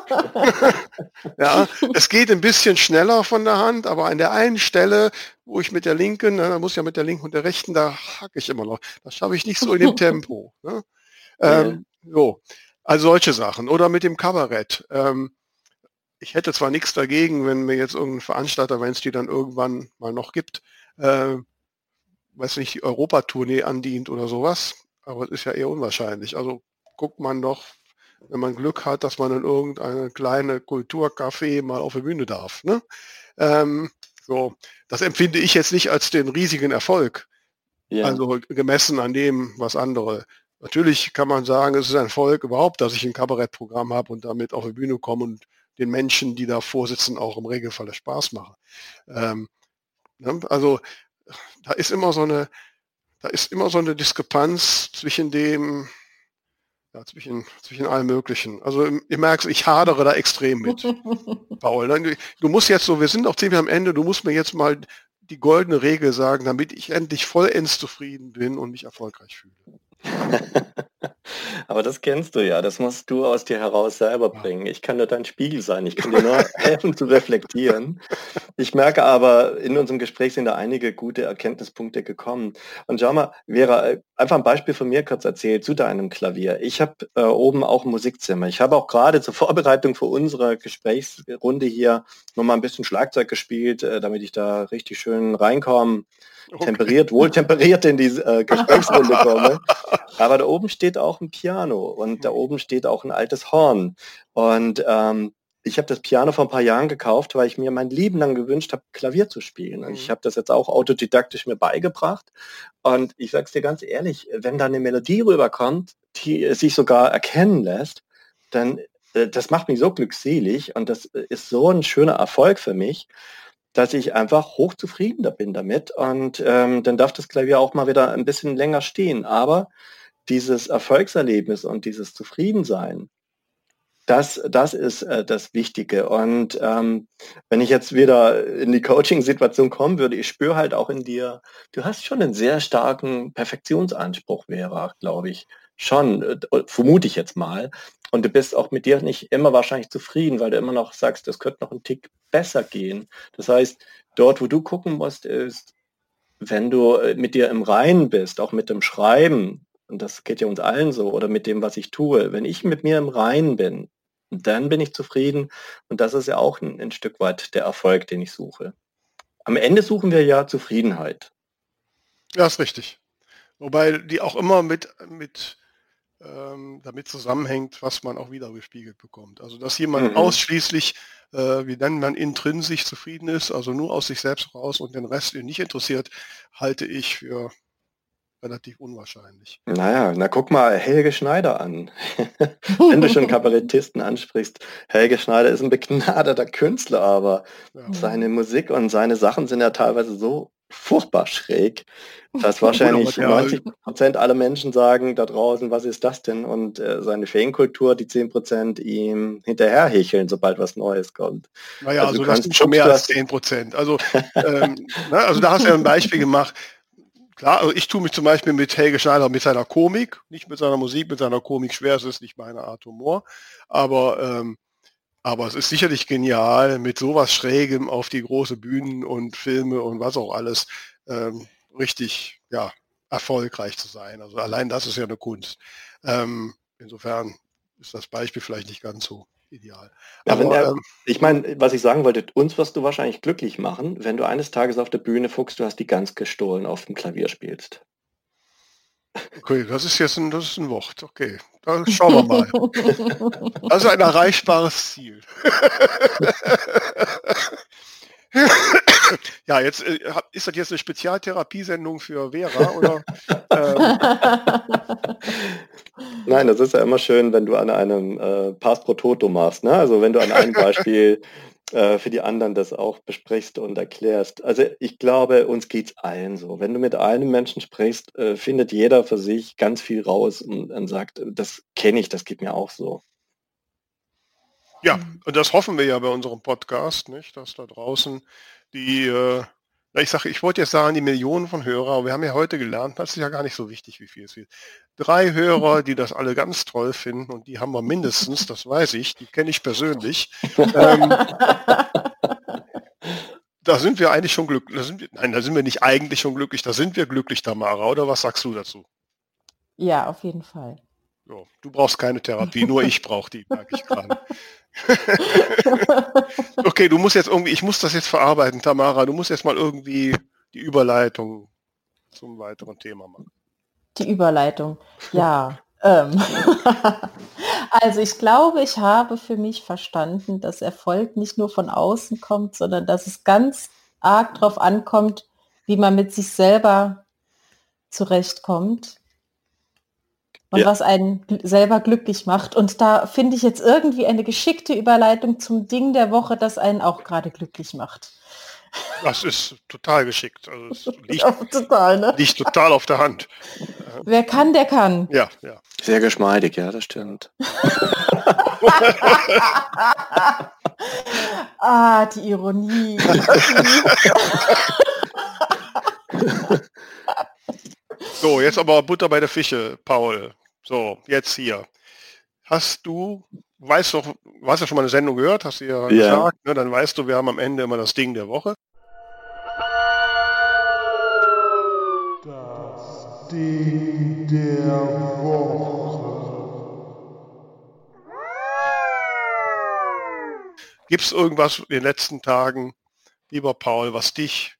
(laughs) ja, es geht ein bisschen schneller von der Hand, aber an der einen Stelle, wo ich mit der linken, da muss ja mit der linken und der rechten, da hacke ich immer noch. Das schaffe ich nicht so in dem Tempo. Ne? (laughs) Ähm, so. Also solche Sachen. Oder mit dem Kabarett. Ähm, ich hätte zwar nichts dagegen, wenn mir jetzt irgendein Veranstalter, wenn es die dann irgendwann mal noch gibt, äh, weiß nicht, die Europatournee andient oder sowas, aber es ist ja eher unwahrscheinlich. Also guckt man doch, wenn man Glück hat, dass man in irgendeine kleine Kulturcafé mal auf der Bühne darf. Ne? Ähm, so, das empfinde ich jetzt nicht als den riesigen Erfolg. Ja. Also gemessen an dem, was andere. Natürlich kann man sagen, es ist ein Erfolg überhaupt, dass ich ein Kabarettprogramm habe und damit auf die Bühne komme und den Menschen, die da vorsitzen, auch im Regelfall Spaß mache. Ähm, ne? Also da ist immer so eine, da ist immer so eine Diskrepanz zwischen dem, ja, zwischen, zwischen allem Möglichen. Also ihr merkt, ich hadere da extrem mit, (laughs) Paul. Ne? Du musst jetzt so, wir sind auch ziemlich am Ende, du musst mir jetzt mal die goldene Regel sagen, damit ich endlich vollends zufrieden bin und mich erfolgreich fühle. (laughs) Aber das kennst du ja, das musst du aus dir heraus selber bringen. Ich kann nur dein Spiegel sein, ich kann dir (laughs) nur helfen zu reflektieren. Ich merke aber, in unserem Gespräch sind da einige gute Erkenntnispunkte gekommen. Und schau mal, Vera, äh, einfach ein Beispiel von mir kurz erzählt zu deinem Klavier. Ich habe äh, oben auch ein Musikzimmer. Ich habe auch gerade zur Vorbereitung für unsere Gesprächsrunde hier nochmal ein bisschen Schlagzeug gespielt, äh, damit ich da richtig schön reinkomme okay. temperiert, wohl temperiert in die äh, (laughs) Gesprächsrunde komme. Aber da oben steht auch ein Piano und da mhm. oben steht auch ein altes Horn. Und ähm, ich habe das Piano vor ein paar Jahren gekauft, weil ich mir mein Leben lang gewünscht habe, Klavier zu spielen. Und ich mhm. habe das jetzt auch autodidaktisch mir beigebracht. Und ich sage es dir ganz ehrlich, wenn da eine Melodie rüberkommt, die sich sogar erkennen lässt, dann äh, das macht mich so glückselig und das äh, ist so ein schöner Erfolg für mich dass ich einfach hochzufriedener bin damit und ähm, dann darf das Klavier auch mal wieder ein bisschen länger stehen. Aber dieses Erfolgserlebnis und dieses Zufriedensein, das, das ist äh, das Wichtige. Und ähm, wenn ich jetzt wieder in die Coaching-Situation kommen würde, ich spüre halt auch in dir, du hast schon einen sehr starken Perfektionsanspruch, Vera, glaube ich. Schon, äh, vermute ich jetzt mal. Und du bist auch mit dir nicht immer wahrscheinlich zufrieden, weil du immer noch sagst, das könnte noch ein Tick besser gehen. Das heißt, dort, wo du gucken musst, ist, wenn du äh, mit dir im Reinen bist, auch mit dem Schreiben, und das geht ja uns allen so, oder mit dem, was ich tue, wenn ich mit mir im Reinen bin, dann bin ich zufrieden. Und das ist ja auch ein, ein Stück weit der Erfolg, den ich suche. Am Ende suchen wir ja Zufriedenheit. Ja, ist richtig. Wobei die auch immer mit, mit ähm, damit zusammenhängt, was man auch wieder gespiegelt bekommt. Also dass jemand mhm. ausschließlich, äh, wie nennt man, intrinsisch zufrieden ist, also nur aus sich selbst raus und den Rest ihn nicht interessiert, halte ich für relativ unwahrscheinlich. Naja, na guck mal Helge Schneider an. (laughs) Wenn du schon Kabarettisten ansprichst, Helge Schneider ist ein begnadeter Künstler, aber ja. seine Musik und seine Sachen sind ja teilweise so furchtbar schräg, dass (laughs) wahrscheinlich 90 Prozent aller Menschen sagen da draußen, was ist das denn? Und äh, seine Fankultur, die 10 Prozent ihm hinterherhecheln, sobald was Neues kommt. Naja, also, also das sind schon mehr als 10 Prozent. Also, ähm, na, also da hast du ja ein Beispiel (laughs) gemacht. Klar, also ich tue mich zum Beispiel mit Helge Schneider mit seiner Komik, nicht mit seiner Musik, mit seiner Komik schwer, es ist nicht meine Art Humor, aber ähm, aber es ist sicherlich genial, mit sowas Schrägem auf die große Bühnen und Filme und was auch alles ähm, richtig ja, erfolgreich zu sein. Also allein das ist ja eine Kunst. Ähm, insofern ist das Beispiel vielleicht nicht ganz so ideal. Ja, Aber, der, ähm, ich meine, was ich sagen wollte, uns wirst du wahrscheinlich glücklich machen, wenn du eines Tages auf der Bühne fuchst, du hast die ganz gestohlen auf dem Klavier spielst. Okay, das ist jetzt ein, das ist ein Wort. Okay, da schauen wir mal. (laughs) Also ein erreichbares Ziel. (laughs) (coughs) ja, jetzt äh, ist das jetzt eine Spezialtherapiesendung für Vera oder? Ähm? (laughs) Nein, das ist ja immer schön, wenn du an einem äh, Pass pro Toto machst. Ne? Also wenn du an einem Beispiel (laughs) äh, für die anderen das auch besprichst und erklärst. Also ich glaube, uns geht es allen so. Wenn du mit einem Menschen sprichst, äh, findet jeder für sich ganz viel raus und, und sagt, das kenne ich, das geht mir auch so. Ja, und das hoffen wir ja bei unserem Podcast, nicht, dass da draußen die äh, ich sage, ich wollte jetzt sagen, die Millionen von Hörer, aber wir haben ja heute gelernt, das ist ja gar nicht so wichtig, wie viel es ist. Drei Hörer, (laughs) die das alle ganz toll finden und die haben wir mindestens, das weiß ich, die kenne ich persönlich. (laughs) Ähm, da sind wir eigentlich schon glücklich. nein, da sind wir nicht eigentlich schon glücklich, da sind wir glücklich, Tamara, oder was sagst du dazu? Ja, auf jeden Fall. Jo, du brauchst keine Therapie, nur ich brauche die, merke ich gerade. (laughs) okay, du musst jetzt irgendwie, ich muss das jetzt verarbeiten, Tamara. Du musst jetzt mal irgendwie die Überleitung zum weiteren Thema machen. Die Überleitung, (laughs) ja. ähm. (laughs) also ich glaube, ich habe für mich verstanden, dass Erfolg nicht nur von außen kommt, sondern dass es ganz arg darauf ankommt, wie man mit sich selber zurechtkommt und ja. was einen selber glücklich macht. Und da finde ich jetzt irgendwie eine geschickte Überleitung zum Ding der Woche, das einen auch gerade glücklich macht. Das ist total geschickt. Also es (laughs) liegt, total, ne? liegt total auf der Hand. (laughs) Wer kann, der kann. Ja, ja. Sehr geschmeidig, ja, das stimmt. (laughs) ah, die Ironie. so, jetzt aber Butter bei der Fische, Paul. So, jetzt hier. Hast du, weißt doch, du hast ja schon mal eine Sendung gehört, hast du ja, ja. gesagt, ne, dann weißt du, wir haben am Ende immer das Ding der Woche. Das Ding der Woche. Gibt es irgendwas in den letzten Tagen, lieber Paul, was dich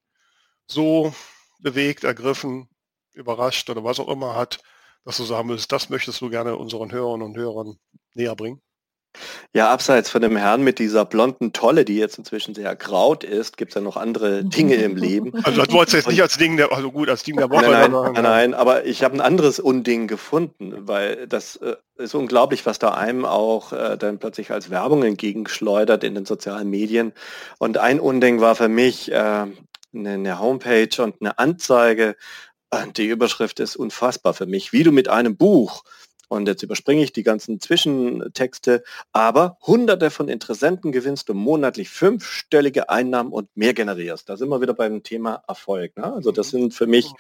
so bewegt, ergriffen, überrascht oder was auch immer hat, dass du sagen willst, das möchtest du gerne unseren Hörern und Hörern näher bringen? Ja, abseits von dem Herrn mit dieser blonden Tolle, die jetzt inzwischen sehr graut ist, gibt es ja noch andere Dinge im Leben. (laughs) Also das wolltest du jetzt nicht als Ding der, also gut, als Ding der Woche. Nein, nein, nein, nein aber ich habe ein anderes Unding gefunden, weil das äh, ist unglaublich, was da einem auch äh, dann plötzlich als Werbung entgegenschleudert in den sozialen Medien. Und ein Unding war für mich äh, eine, eine Homepage und eine Anzeige die Überschrift ist unfassbar für mich, wie du mit einem Buch, und jetzt überspringe ich die ganzen Zwischentexte, aber hunderte von Interessenten gewinnst du monatlich fünfstellige Einnahmen und mehr generierst. Da sind wir wieder beim Thema Erfolg. Ne? Also das sind für mich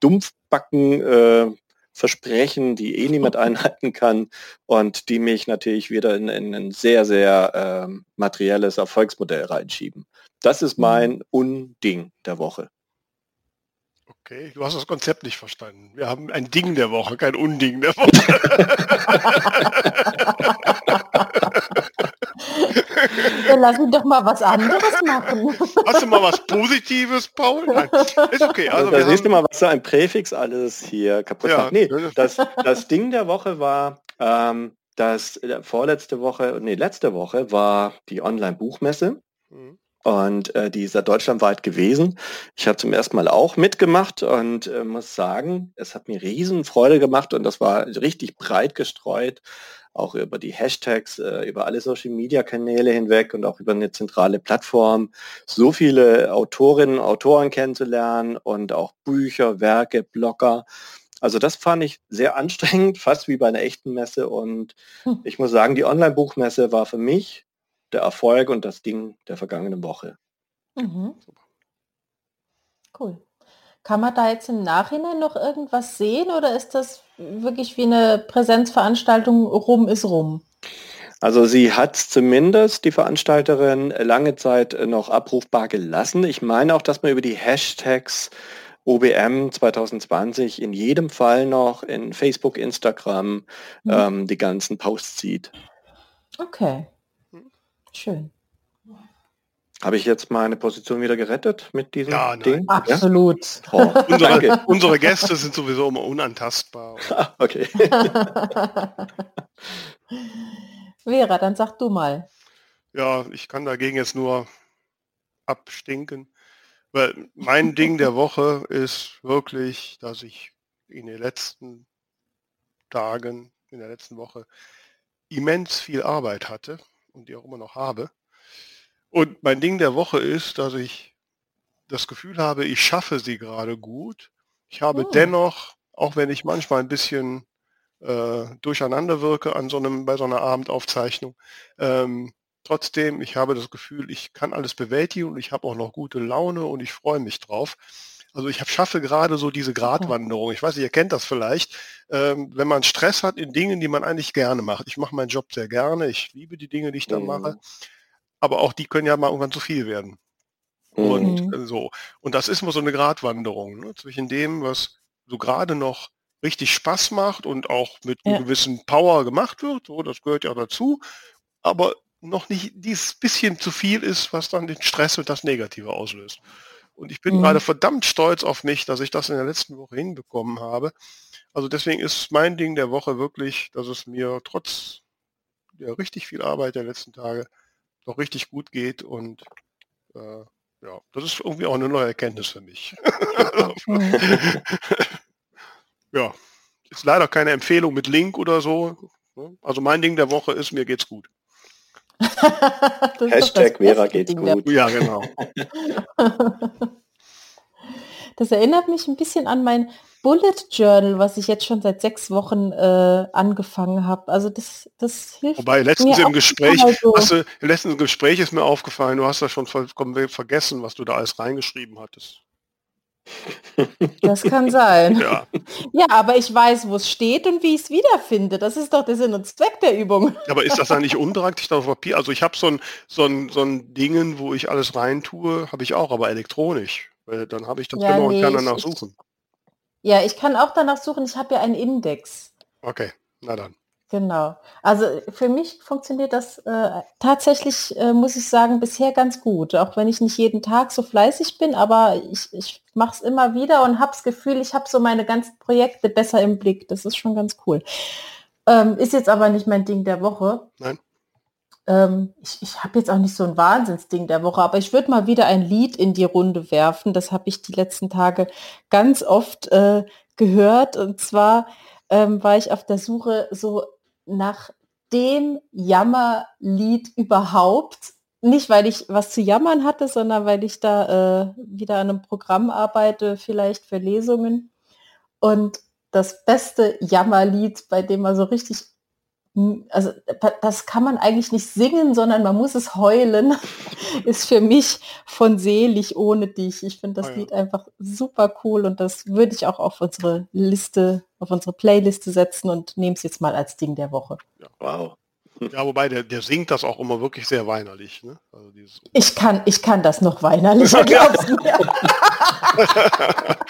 Dumpfbacken äh, Versprechen, die eh niemand (laughs) einhalten kann und die mich natürlich wieder in, in ein sehr, sehr äh, materielles Erfolgsmodell reinschieben. Das ist mein mhm. Unding der Woche. Okay, du hast das Konzept nicht verstanden. Wir haben ein Ding der Woche, kein Unding der Woche. (laughs) Dann lass ihn doch mal was anderes machen. Hast du mal was Positives, Paul? Nein, ist okay. Also, also da siehst du mal, was so ein Präfix alles hier kaputt ja, macht. Nee, das, das Ding der Woche war, ähm, dass äh, vorletzte Woche, nee, letzte Woche war die Online-Buchmesse. Mhm. Und äh, die ist ja deutschlandweit gewesen. Ich habe zum ersten Mal auch mitgemacht und äh, muss sagen, es hat mir riesen Freude gemacht und das war richtig breit gestreut, auch über die Hashtags, äh, über alle Social-Media-Kanäle hinweg und auch über eine zentrale Plattform, so viele Autorinnen, Autoren kennenzulernen und auch Bücher, Werke, Blogger. Also das fand ich sehr anstrengend, (laughs) fast wie bei einer echten Messe. Und hm. ich muss sagen, die Online-Buchmesse war für mich der Erfolg und das Ding der vergangenen Woche. Mhm. Cool. Kann man da jetzt im Nachhinein noch irgendwas sehen oder ist das wirklich wie eine Präsenzveranstaltung rum ist rum? Also sie hat zumindest die Veranstalterin lange Zeit noch abrufbar gelassen. Ich meine auch, dass man über die Hashtags OBM 2020 in jedem Fall noch in Facebook, Instagram mhm. ähm, die ganzen Posts sieht. Okay. Schön. Habe ich jetzt meine Position wieder gerettet mit diesem ja, Ding? Absolut. Ja? Oh, (laughs) unsere, unsere, Gäste sind sowieso immer unantastbar. (laughs) okay. (laughs) Vera, dann sag du mal. Ja, ich kann dagegen jetzt nur abstinken, weil mein Ding der Woche ist wirklich, dass ich in den letzten Tagen, in der letzten Woche immens viel Arbeit hatte und die auch immer noch habe. Und mein Ding der Woche ist, dass ich das Gefühl habe, ich schaffe sie gerade gut. Ich habe oh. dennoch, auch wenn ich manchmal ein bisschen äh, durcheinander wirke an so einem, bei so einer Abendaufzeichnung, ähm, trotzdem, ich habe das Gefühl, ich kann alles bewältigen und ich habe auch noch gute Laune und ich freue mich drauf. Also ich schaffe gerade so diese Gratwanderung. Ich weiß nicht, ihr kennt das vielleicht. Ähm, wenn man Stress hat in Dingen, die man eigentlich gerne macht. Ich mache meinen Job sehr gerne. Ich liebe die Dinge, die ich da mhm. mache. Aber auch die können ja mal irgendwann zu viel werden. Mhm. Und äh, so. Und das ist immer so eine Gratwanderung ne? zwischen dem, was so gerade noch richtig Spaß macht und auch mit Ja. einem gewissen Power gemacht wird, so, das gehört ja dazu, aber noch nicht dieses bisschen zu viel ist, was dann den Stress und das Negative auslöst. Und ich bin Mhm. gerade verdammt stolz auf mich, dass ich das in der letzten Woche hinbekommen habe. Also deswegen ist mein Ding der Woche wirklich, dass es mir trotz der richtig viel Arbeit der letzten Tage doch richtig gut geht und äh, ja, das ist irgendwie auch eine neue Erkenntnis für mich. (laughs) Ja, ist leider keine Empfehlung mit Link oder so. ne? Also mein Ding der Woche ist, mir geht's gut. Das ist doch das (laughs) Hashtag Vera geht's Ding gut. Ja, genau. (laughs) Das erinnert mich ein bisschen an mein Bullet Journal, was ich jetzt schon seit sechs Wochen äh, angefangen habe. Also das, das hilft Wobei letztens mir im Gespräch, so. hast du, im letzten Gespräch ist mir aufgefallen, du hast da schon vollkommen vergessen, was du da alles reingeschrieben hattest. Das kann sein. Ja, (laughs) Ja, aber ich weiß, wo es steht und wie ich es wiederfinde. Das ist doch der Sinn und Zweck der Übung. aber ist das nicht unpraktisch auf Papier? Also ich habe so ein, so ein, so ein Dingen, wo ich alles reintue, habe ich auch, aber elektronisch. Weil dann habe ich das Ja, immer und nee, kann ich- danach ich- suchen. Ja, ich kann auch danach suchen. Ich habe ja einen Index. Okay, na dann. Genau. Also für mich funktioniert das äh, tatsächlich, äh, muss ich sagen, bisher ganz gut. Auch wenn ich nicht jeden Tag so fleißig bin, aber ich, ich mache es immer wieder und habe das Gefühl, ich habe so meine ganzen Projekte besser im Blick. Das ist schon ganz cool. Ähm, ist jetzt aber nicht mein Ding der Woche. Nein. Ähm, ich ich habe jetzt auch nicht so ein Wahnsinnsding der Woche, aber ich würde mal wieder ein Lied in die Runde werfen. Das habe ich die letzten Tage ganz oft äh, gehört. Und zwar ähm, war ich auf der Suche so nach dem Jammerlied überhaupt. Nicht, weil ich was zu jammern hatte, sondern weil ich da äh, wieder an einem Programm arbeite, vielleicht für Lesungen. Und das beste Jammerlied, bei dem man so richtig, also das kann man eigentlich nicht singen, sondern man muss es heulen, (laughs) ist für mich von Selig ohne dich. Ich finde das Ah ja. Lied einfach super cool und das würde ich auch auf unsere Liste, auf unsere Playliste setzen und nehme es jetzt mal als Ding der Woche. Wow. Ja, wobei der, der singt das auch immer wirklich sehr weinerlich. Ne? Also dieses, (laughs) Ich kann, ich kann das noch weinerlicher, (laughs) glaubst du mir?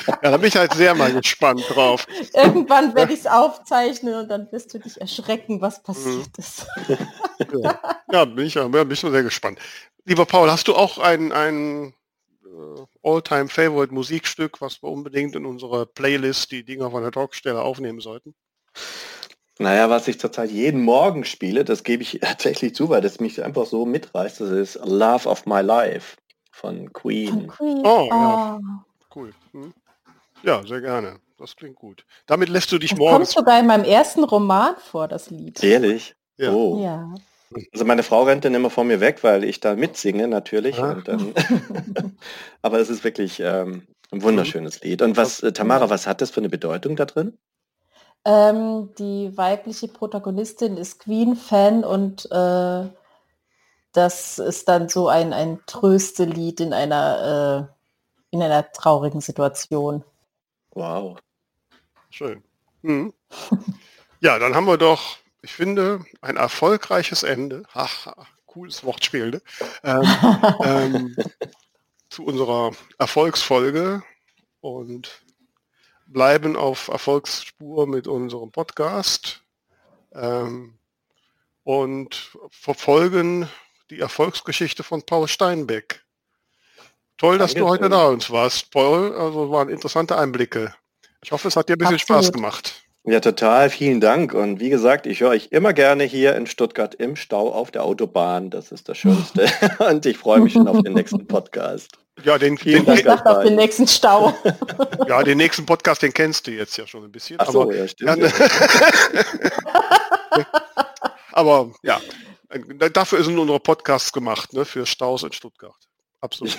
ja, da bin ich halt sehr mal gespannt drauf. Irgendwann werde ich es aufzeichnen und dann wirst du dich erschrecken, was passiert ist. Ja, ja bin, ich, ja, bin ich schon sehr gespannt. Lieber Paul, hast du auch ein, ein äh, All-Time-Favorite Musikstück, was wir unbedingt in unsere Playlist, die Dinger von der Talkstelle aufnehmen sollten? Naja, was ich zurzeit jeden Morgen spiele, das gebe ich (laughs) tatsächlich zu, weil das mich einfach so mitreißt, das ist Love of My Life von Von Queen. Queen. Oh, ja. Oh. Cool. Hm? Ja, sehr gerne. Das klingt gut. Damit lässt du dich Das kommt morgens. sogar in meinem ersten Roman vor, das Lied. Ehrlich? Ja. Oh. Ja. Also meine Frau rennt dann immer vor mir weg, weil ich da mitsinge natürlich. Ah. Und dann (laughs) Aber es ist wirklich ähm, ein wunderschönes Lied. Und was, äh, Tamara, was hat das für eine Bedeutung da drin? Ähm, die weibliche Protagonistin ist Queen-Fan und äh, das ist dann so ein, ein Tröstelied in einer, äh, in einer traurigen Situation. Wow. Schön. Hm. Ja, dann haben wir doch, ich finde, ein erfolgreiches Ende. Haha, cooles Wortspiel, ne? Ähm, (laughs) ähm, zu unserer Erfolgsfolge und bleiben auf Erfolgsspur mit unserem Podcast ähm, und verfolgen die Erfolgsgeschichte von Paul Steinbeck. Toll, dass du Danke heute schön. da uns warst, Paul. Also waren interessante Einblicke. Ich hoffe, es hat dir ein bisschen Absolut. Spaß gemacht. Ja, total. Vielen Dank. Und wie gesagt, ich höre euch immer gerne hier in Stuttgart im Stau auf der Autobahn. Das ist das Schönste. (laughs) (laughs) Und ich freue mich schon auf den nächsten Podcast. Ja, den, Vielen den, Dank. Ich dachte auf den nächsten Stau. (laughs) ja, den nächsten Podcast, den kennst du jetzt ja schon ein bisschen. Ach so, aber, ja, ja, stimmt. ne- aber ja, dafür sind unsere Podcasts gemacht, ne, für Staus in Stuttgart. Absolut.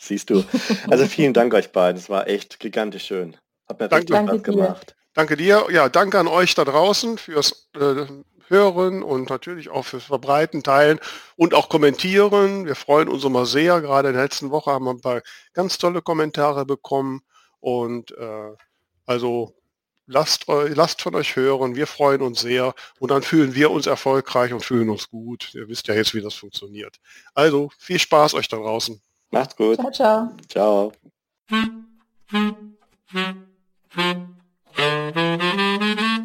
Siehst du. Also vielen Dank euch beiden. Es war echt gigantisch schön. Hat mir Danke. richtig Spaß Danke dir. Danke dir. Ja, danke an euch da draußen fürs äh, Hören und natürlich auch fürs Verbreiten, Teilen und auch Kommentieren. Wir freuen uns immer sehr. Gerade in der letzten Woche haben wir ein paar ganz tolle Kommentare bekommen. Und äh, also lasst, eu- lasst von euch hören. Wir freuen uns sehr. Und dann fühlen wir uns erfolgreich und fühlen uns gut. Ihr wisst ja jetzt, wie das funktioniert. Also viel Spaß euch da draußen. Macht's gut. Ciao, ciao. Ciao. Thank you.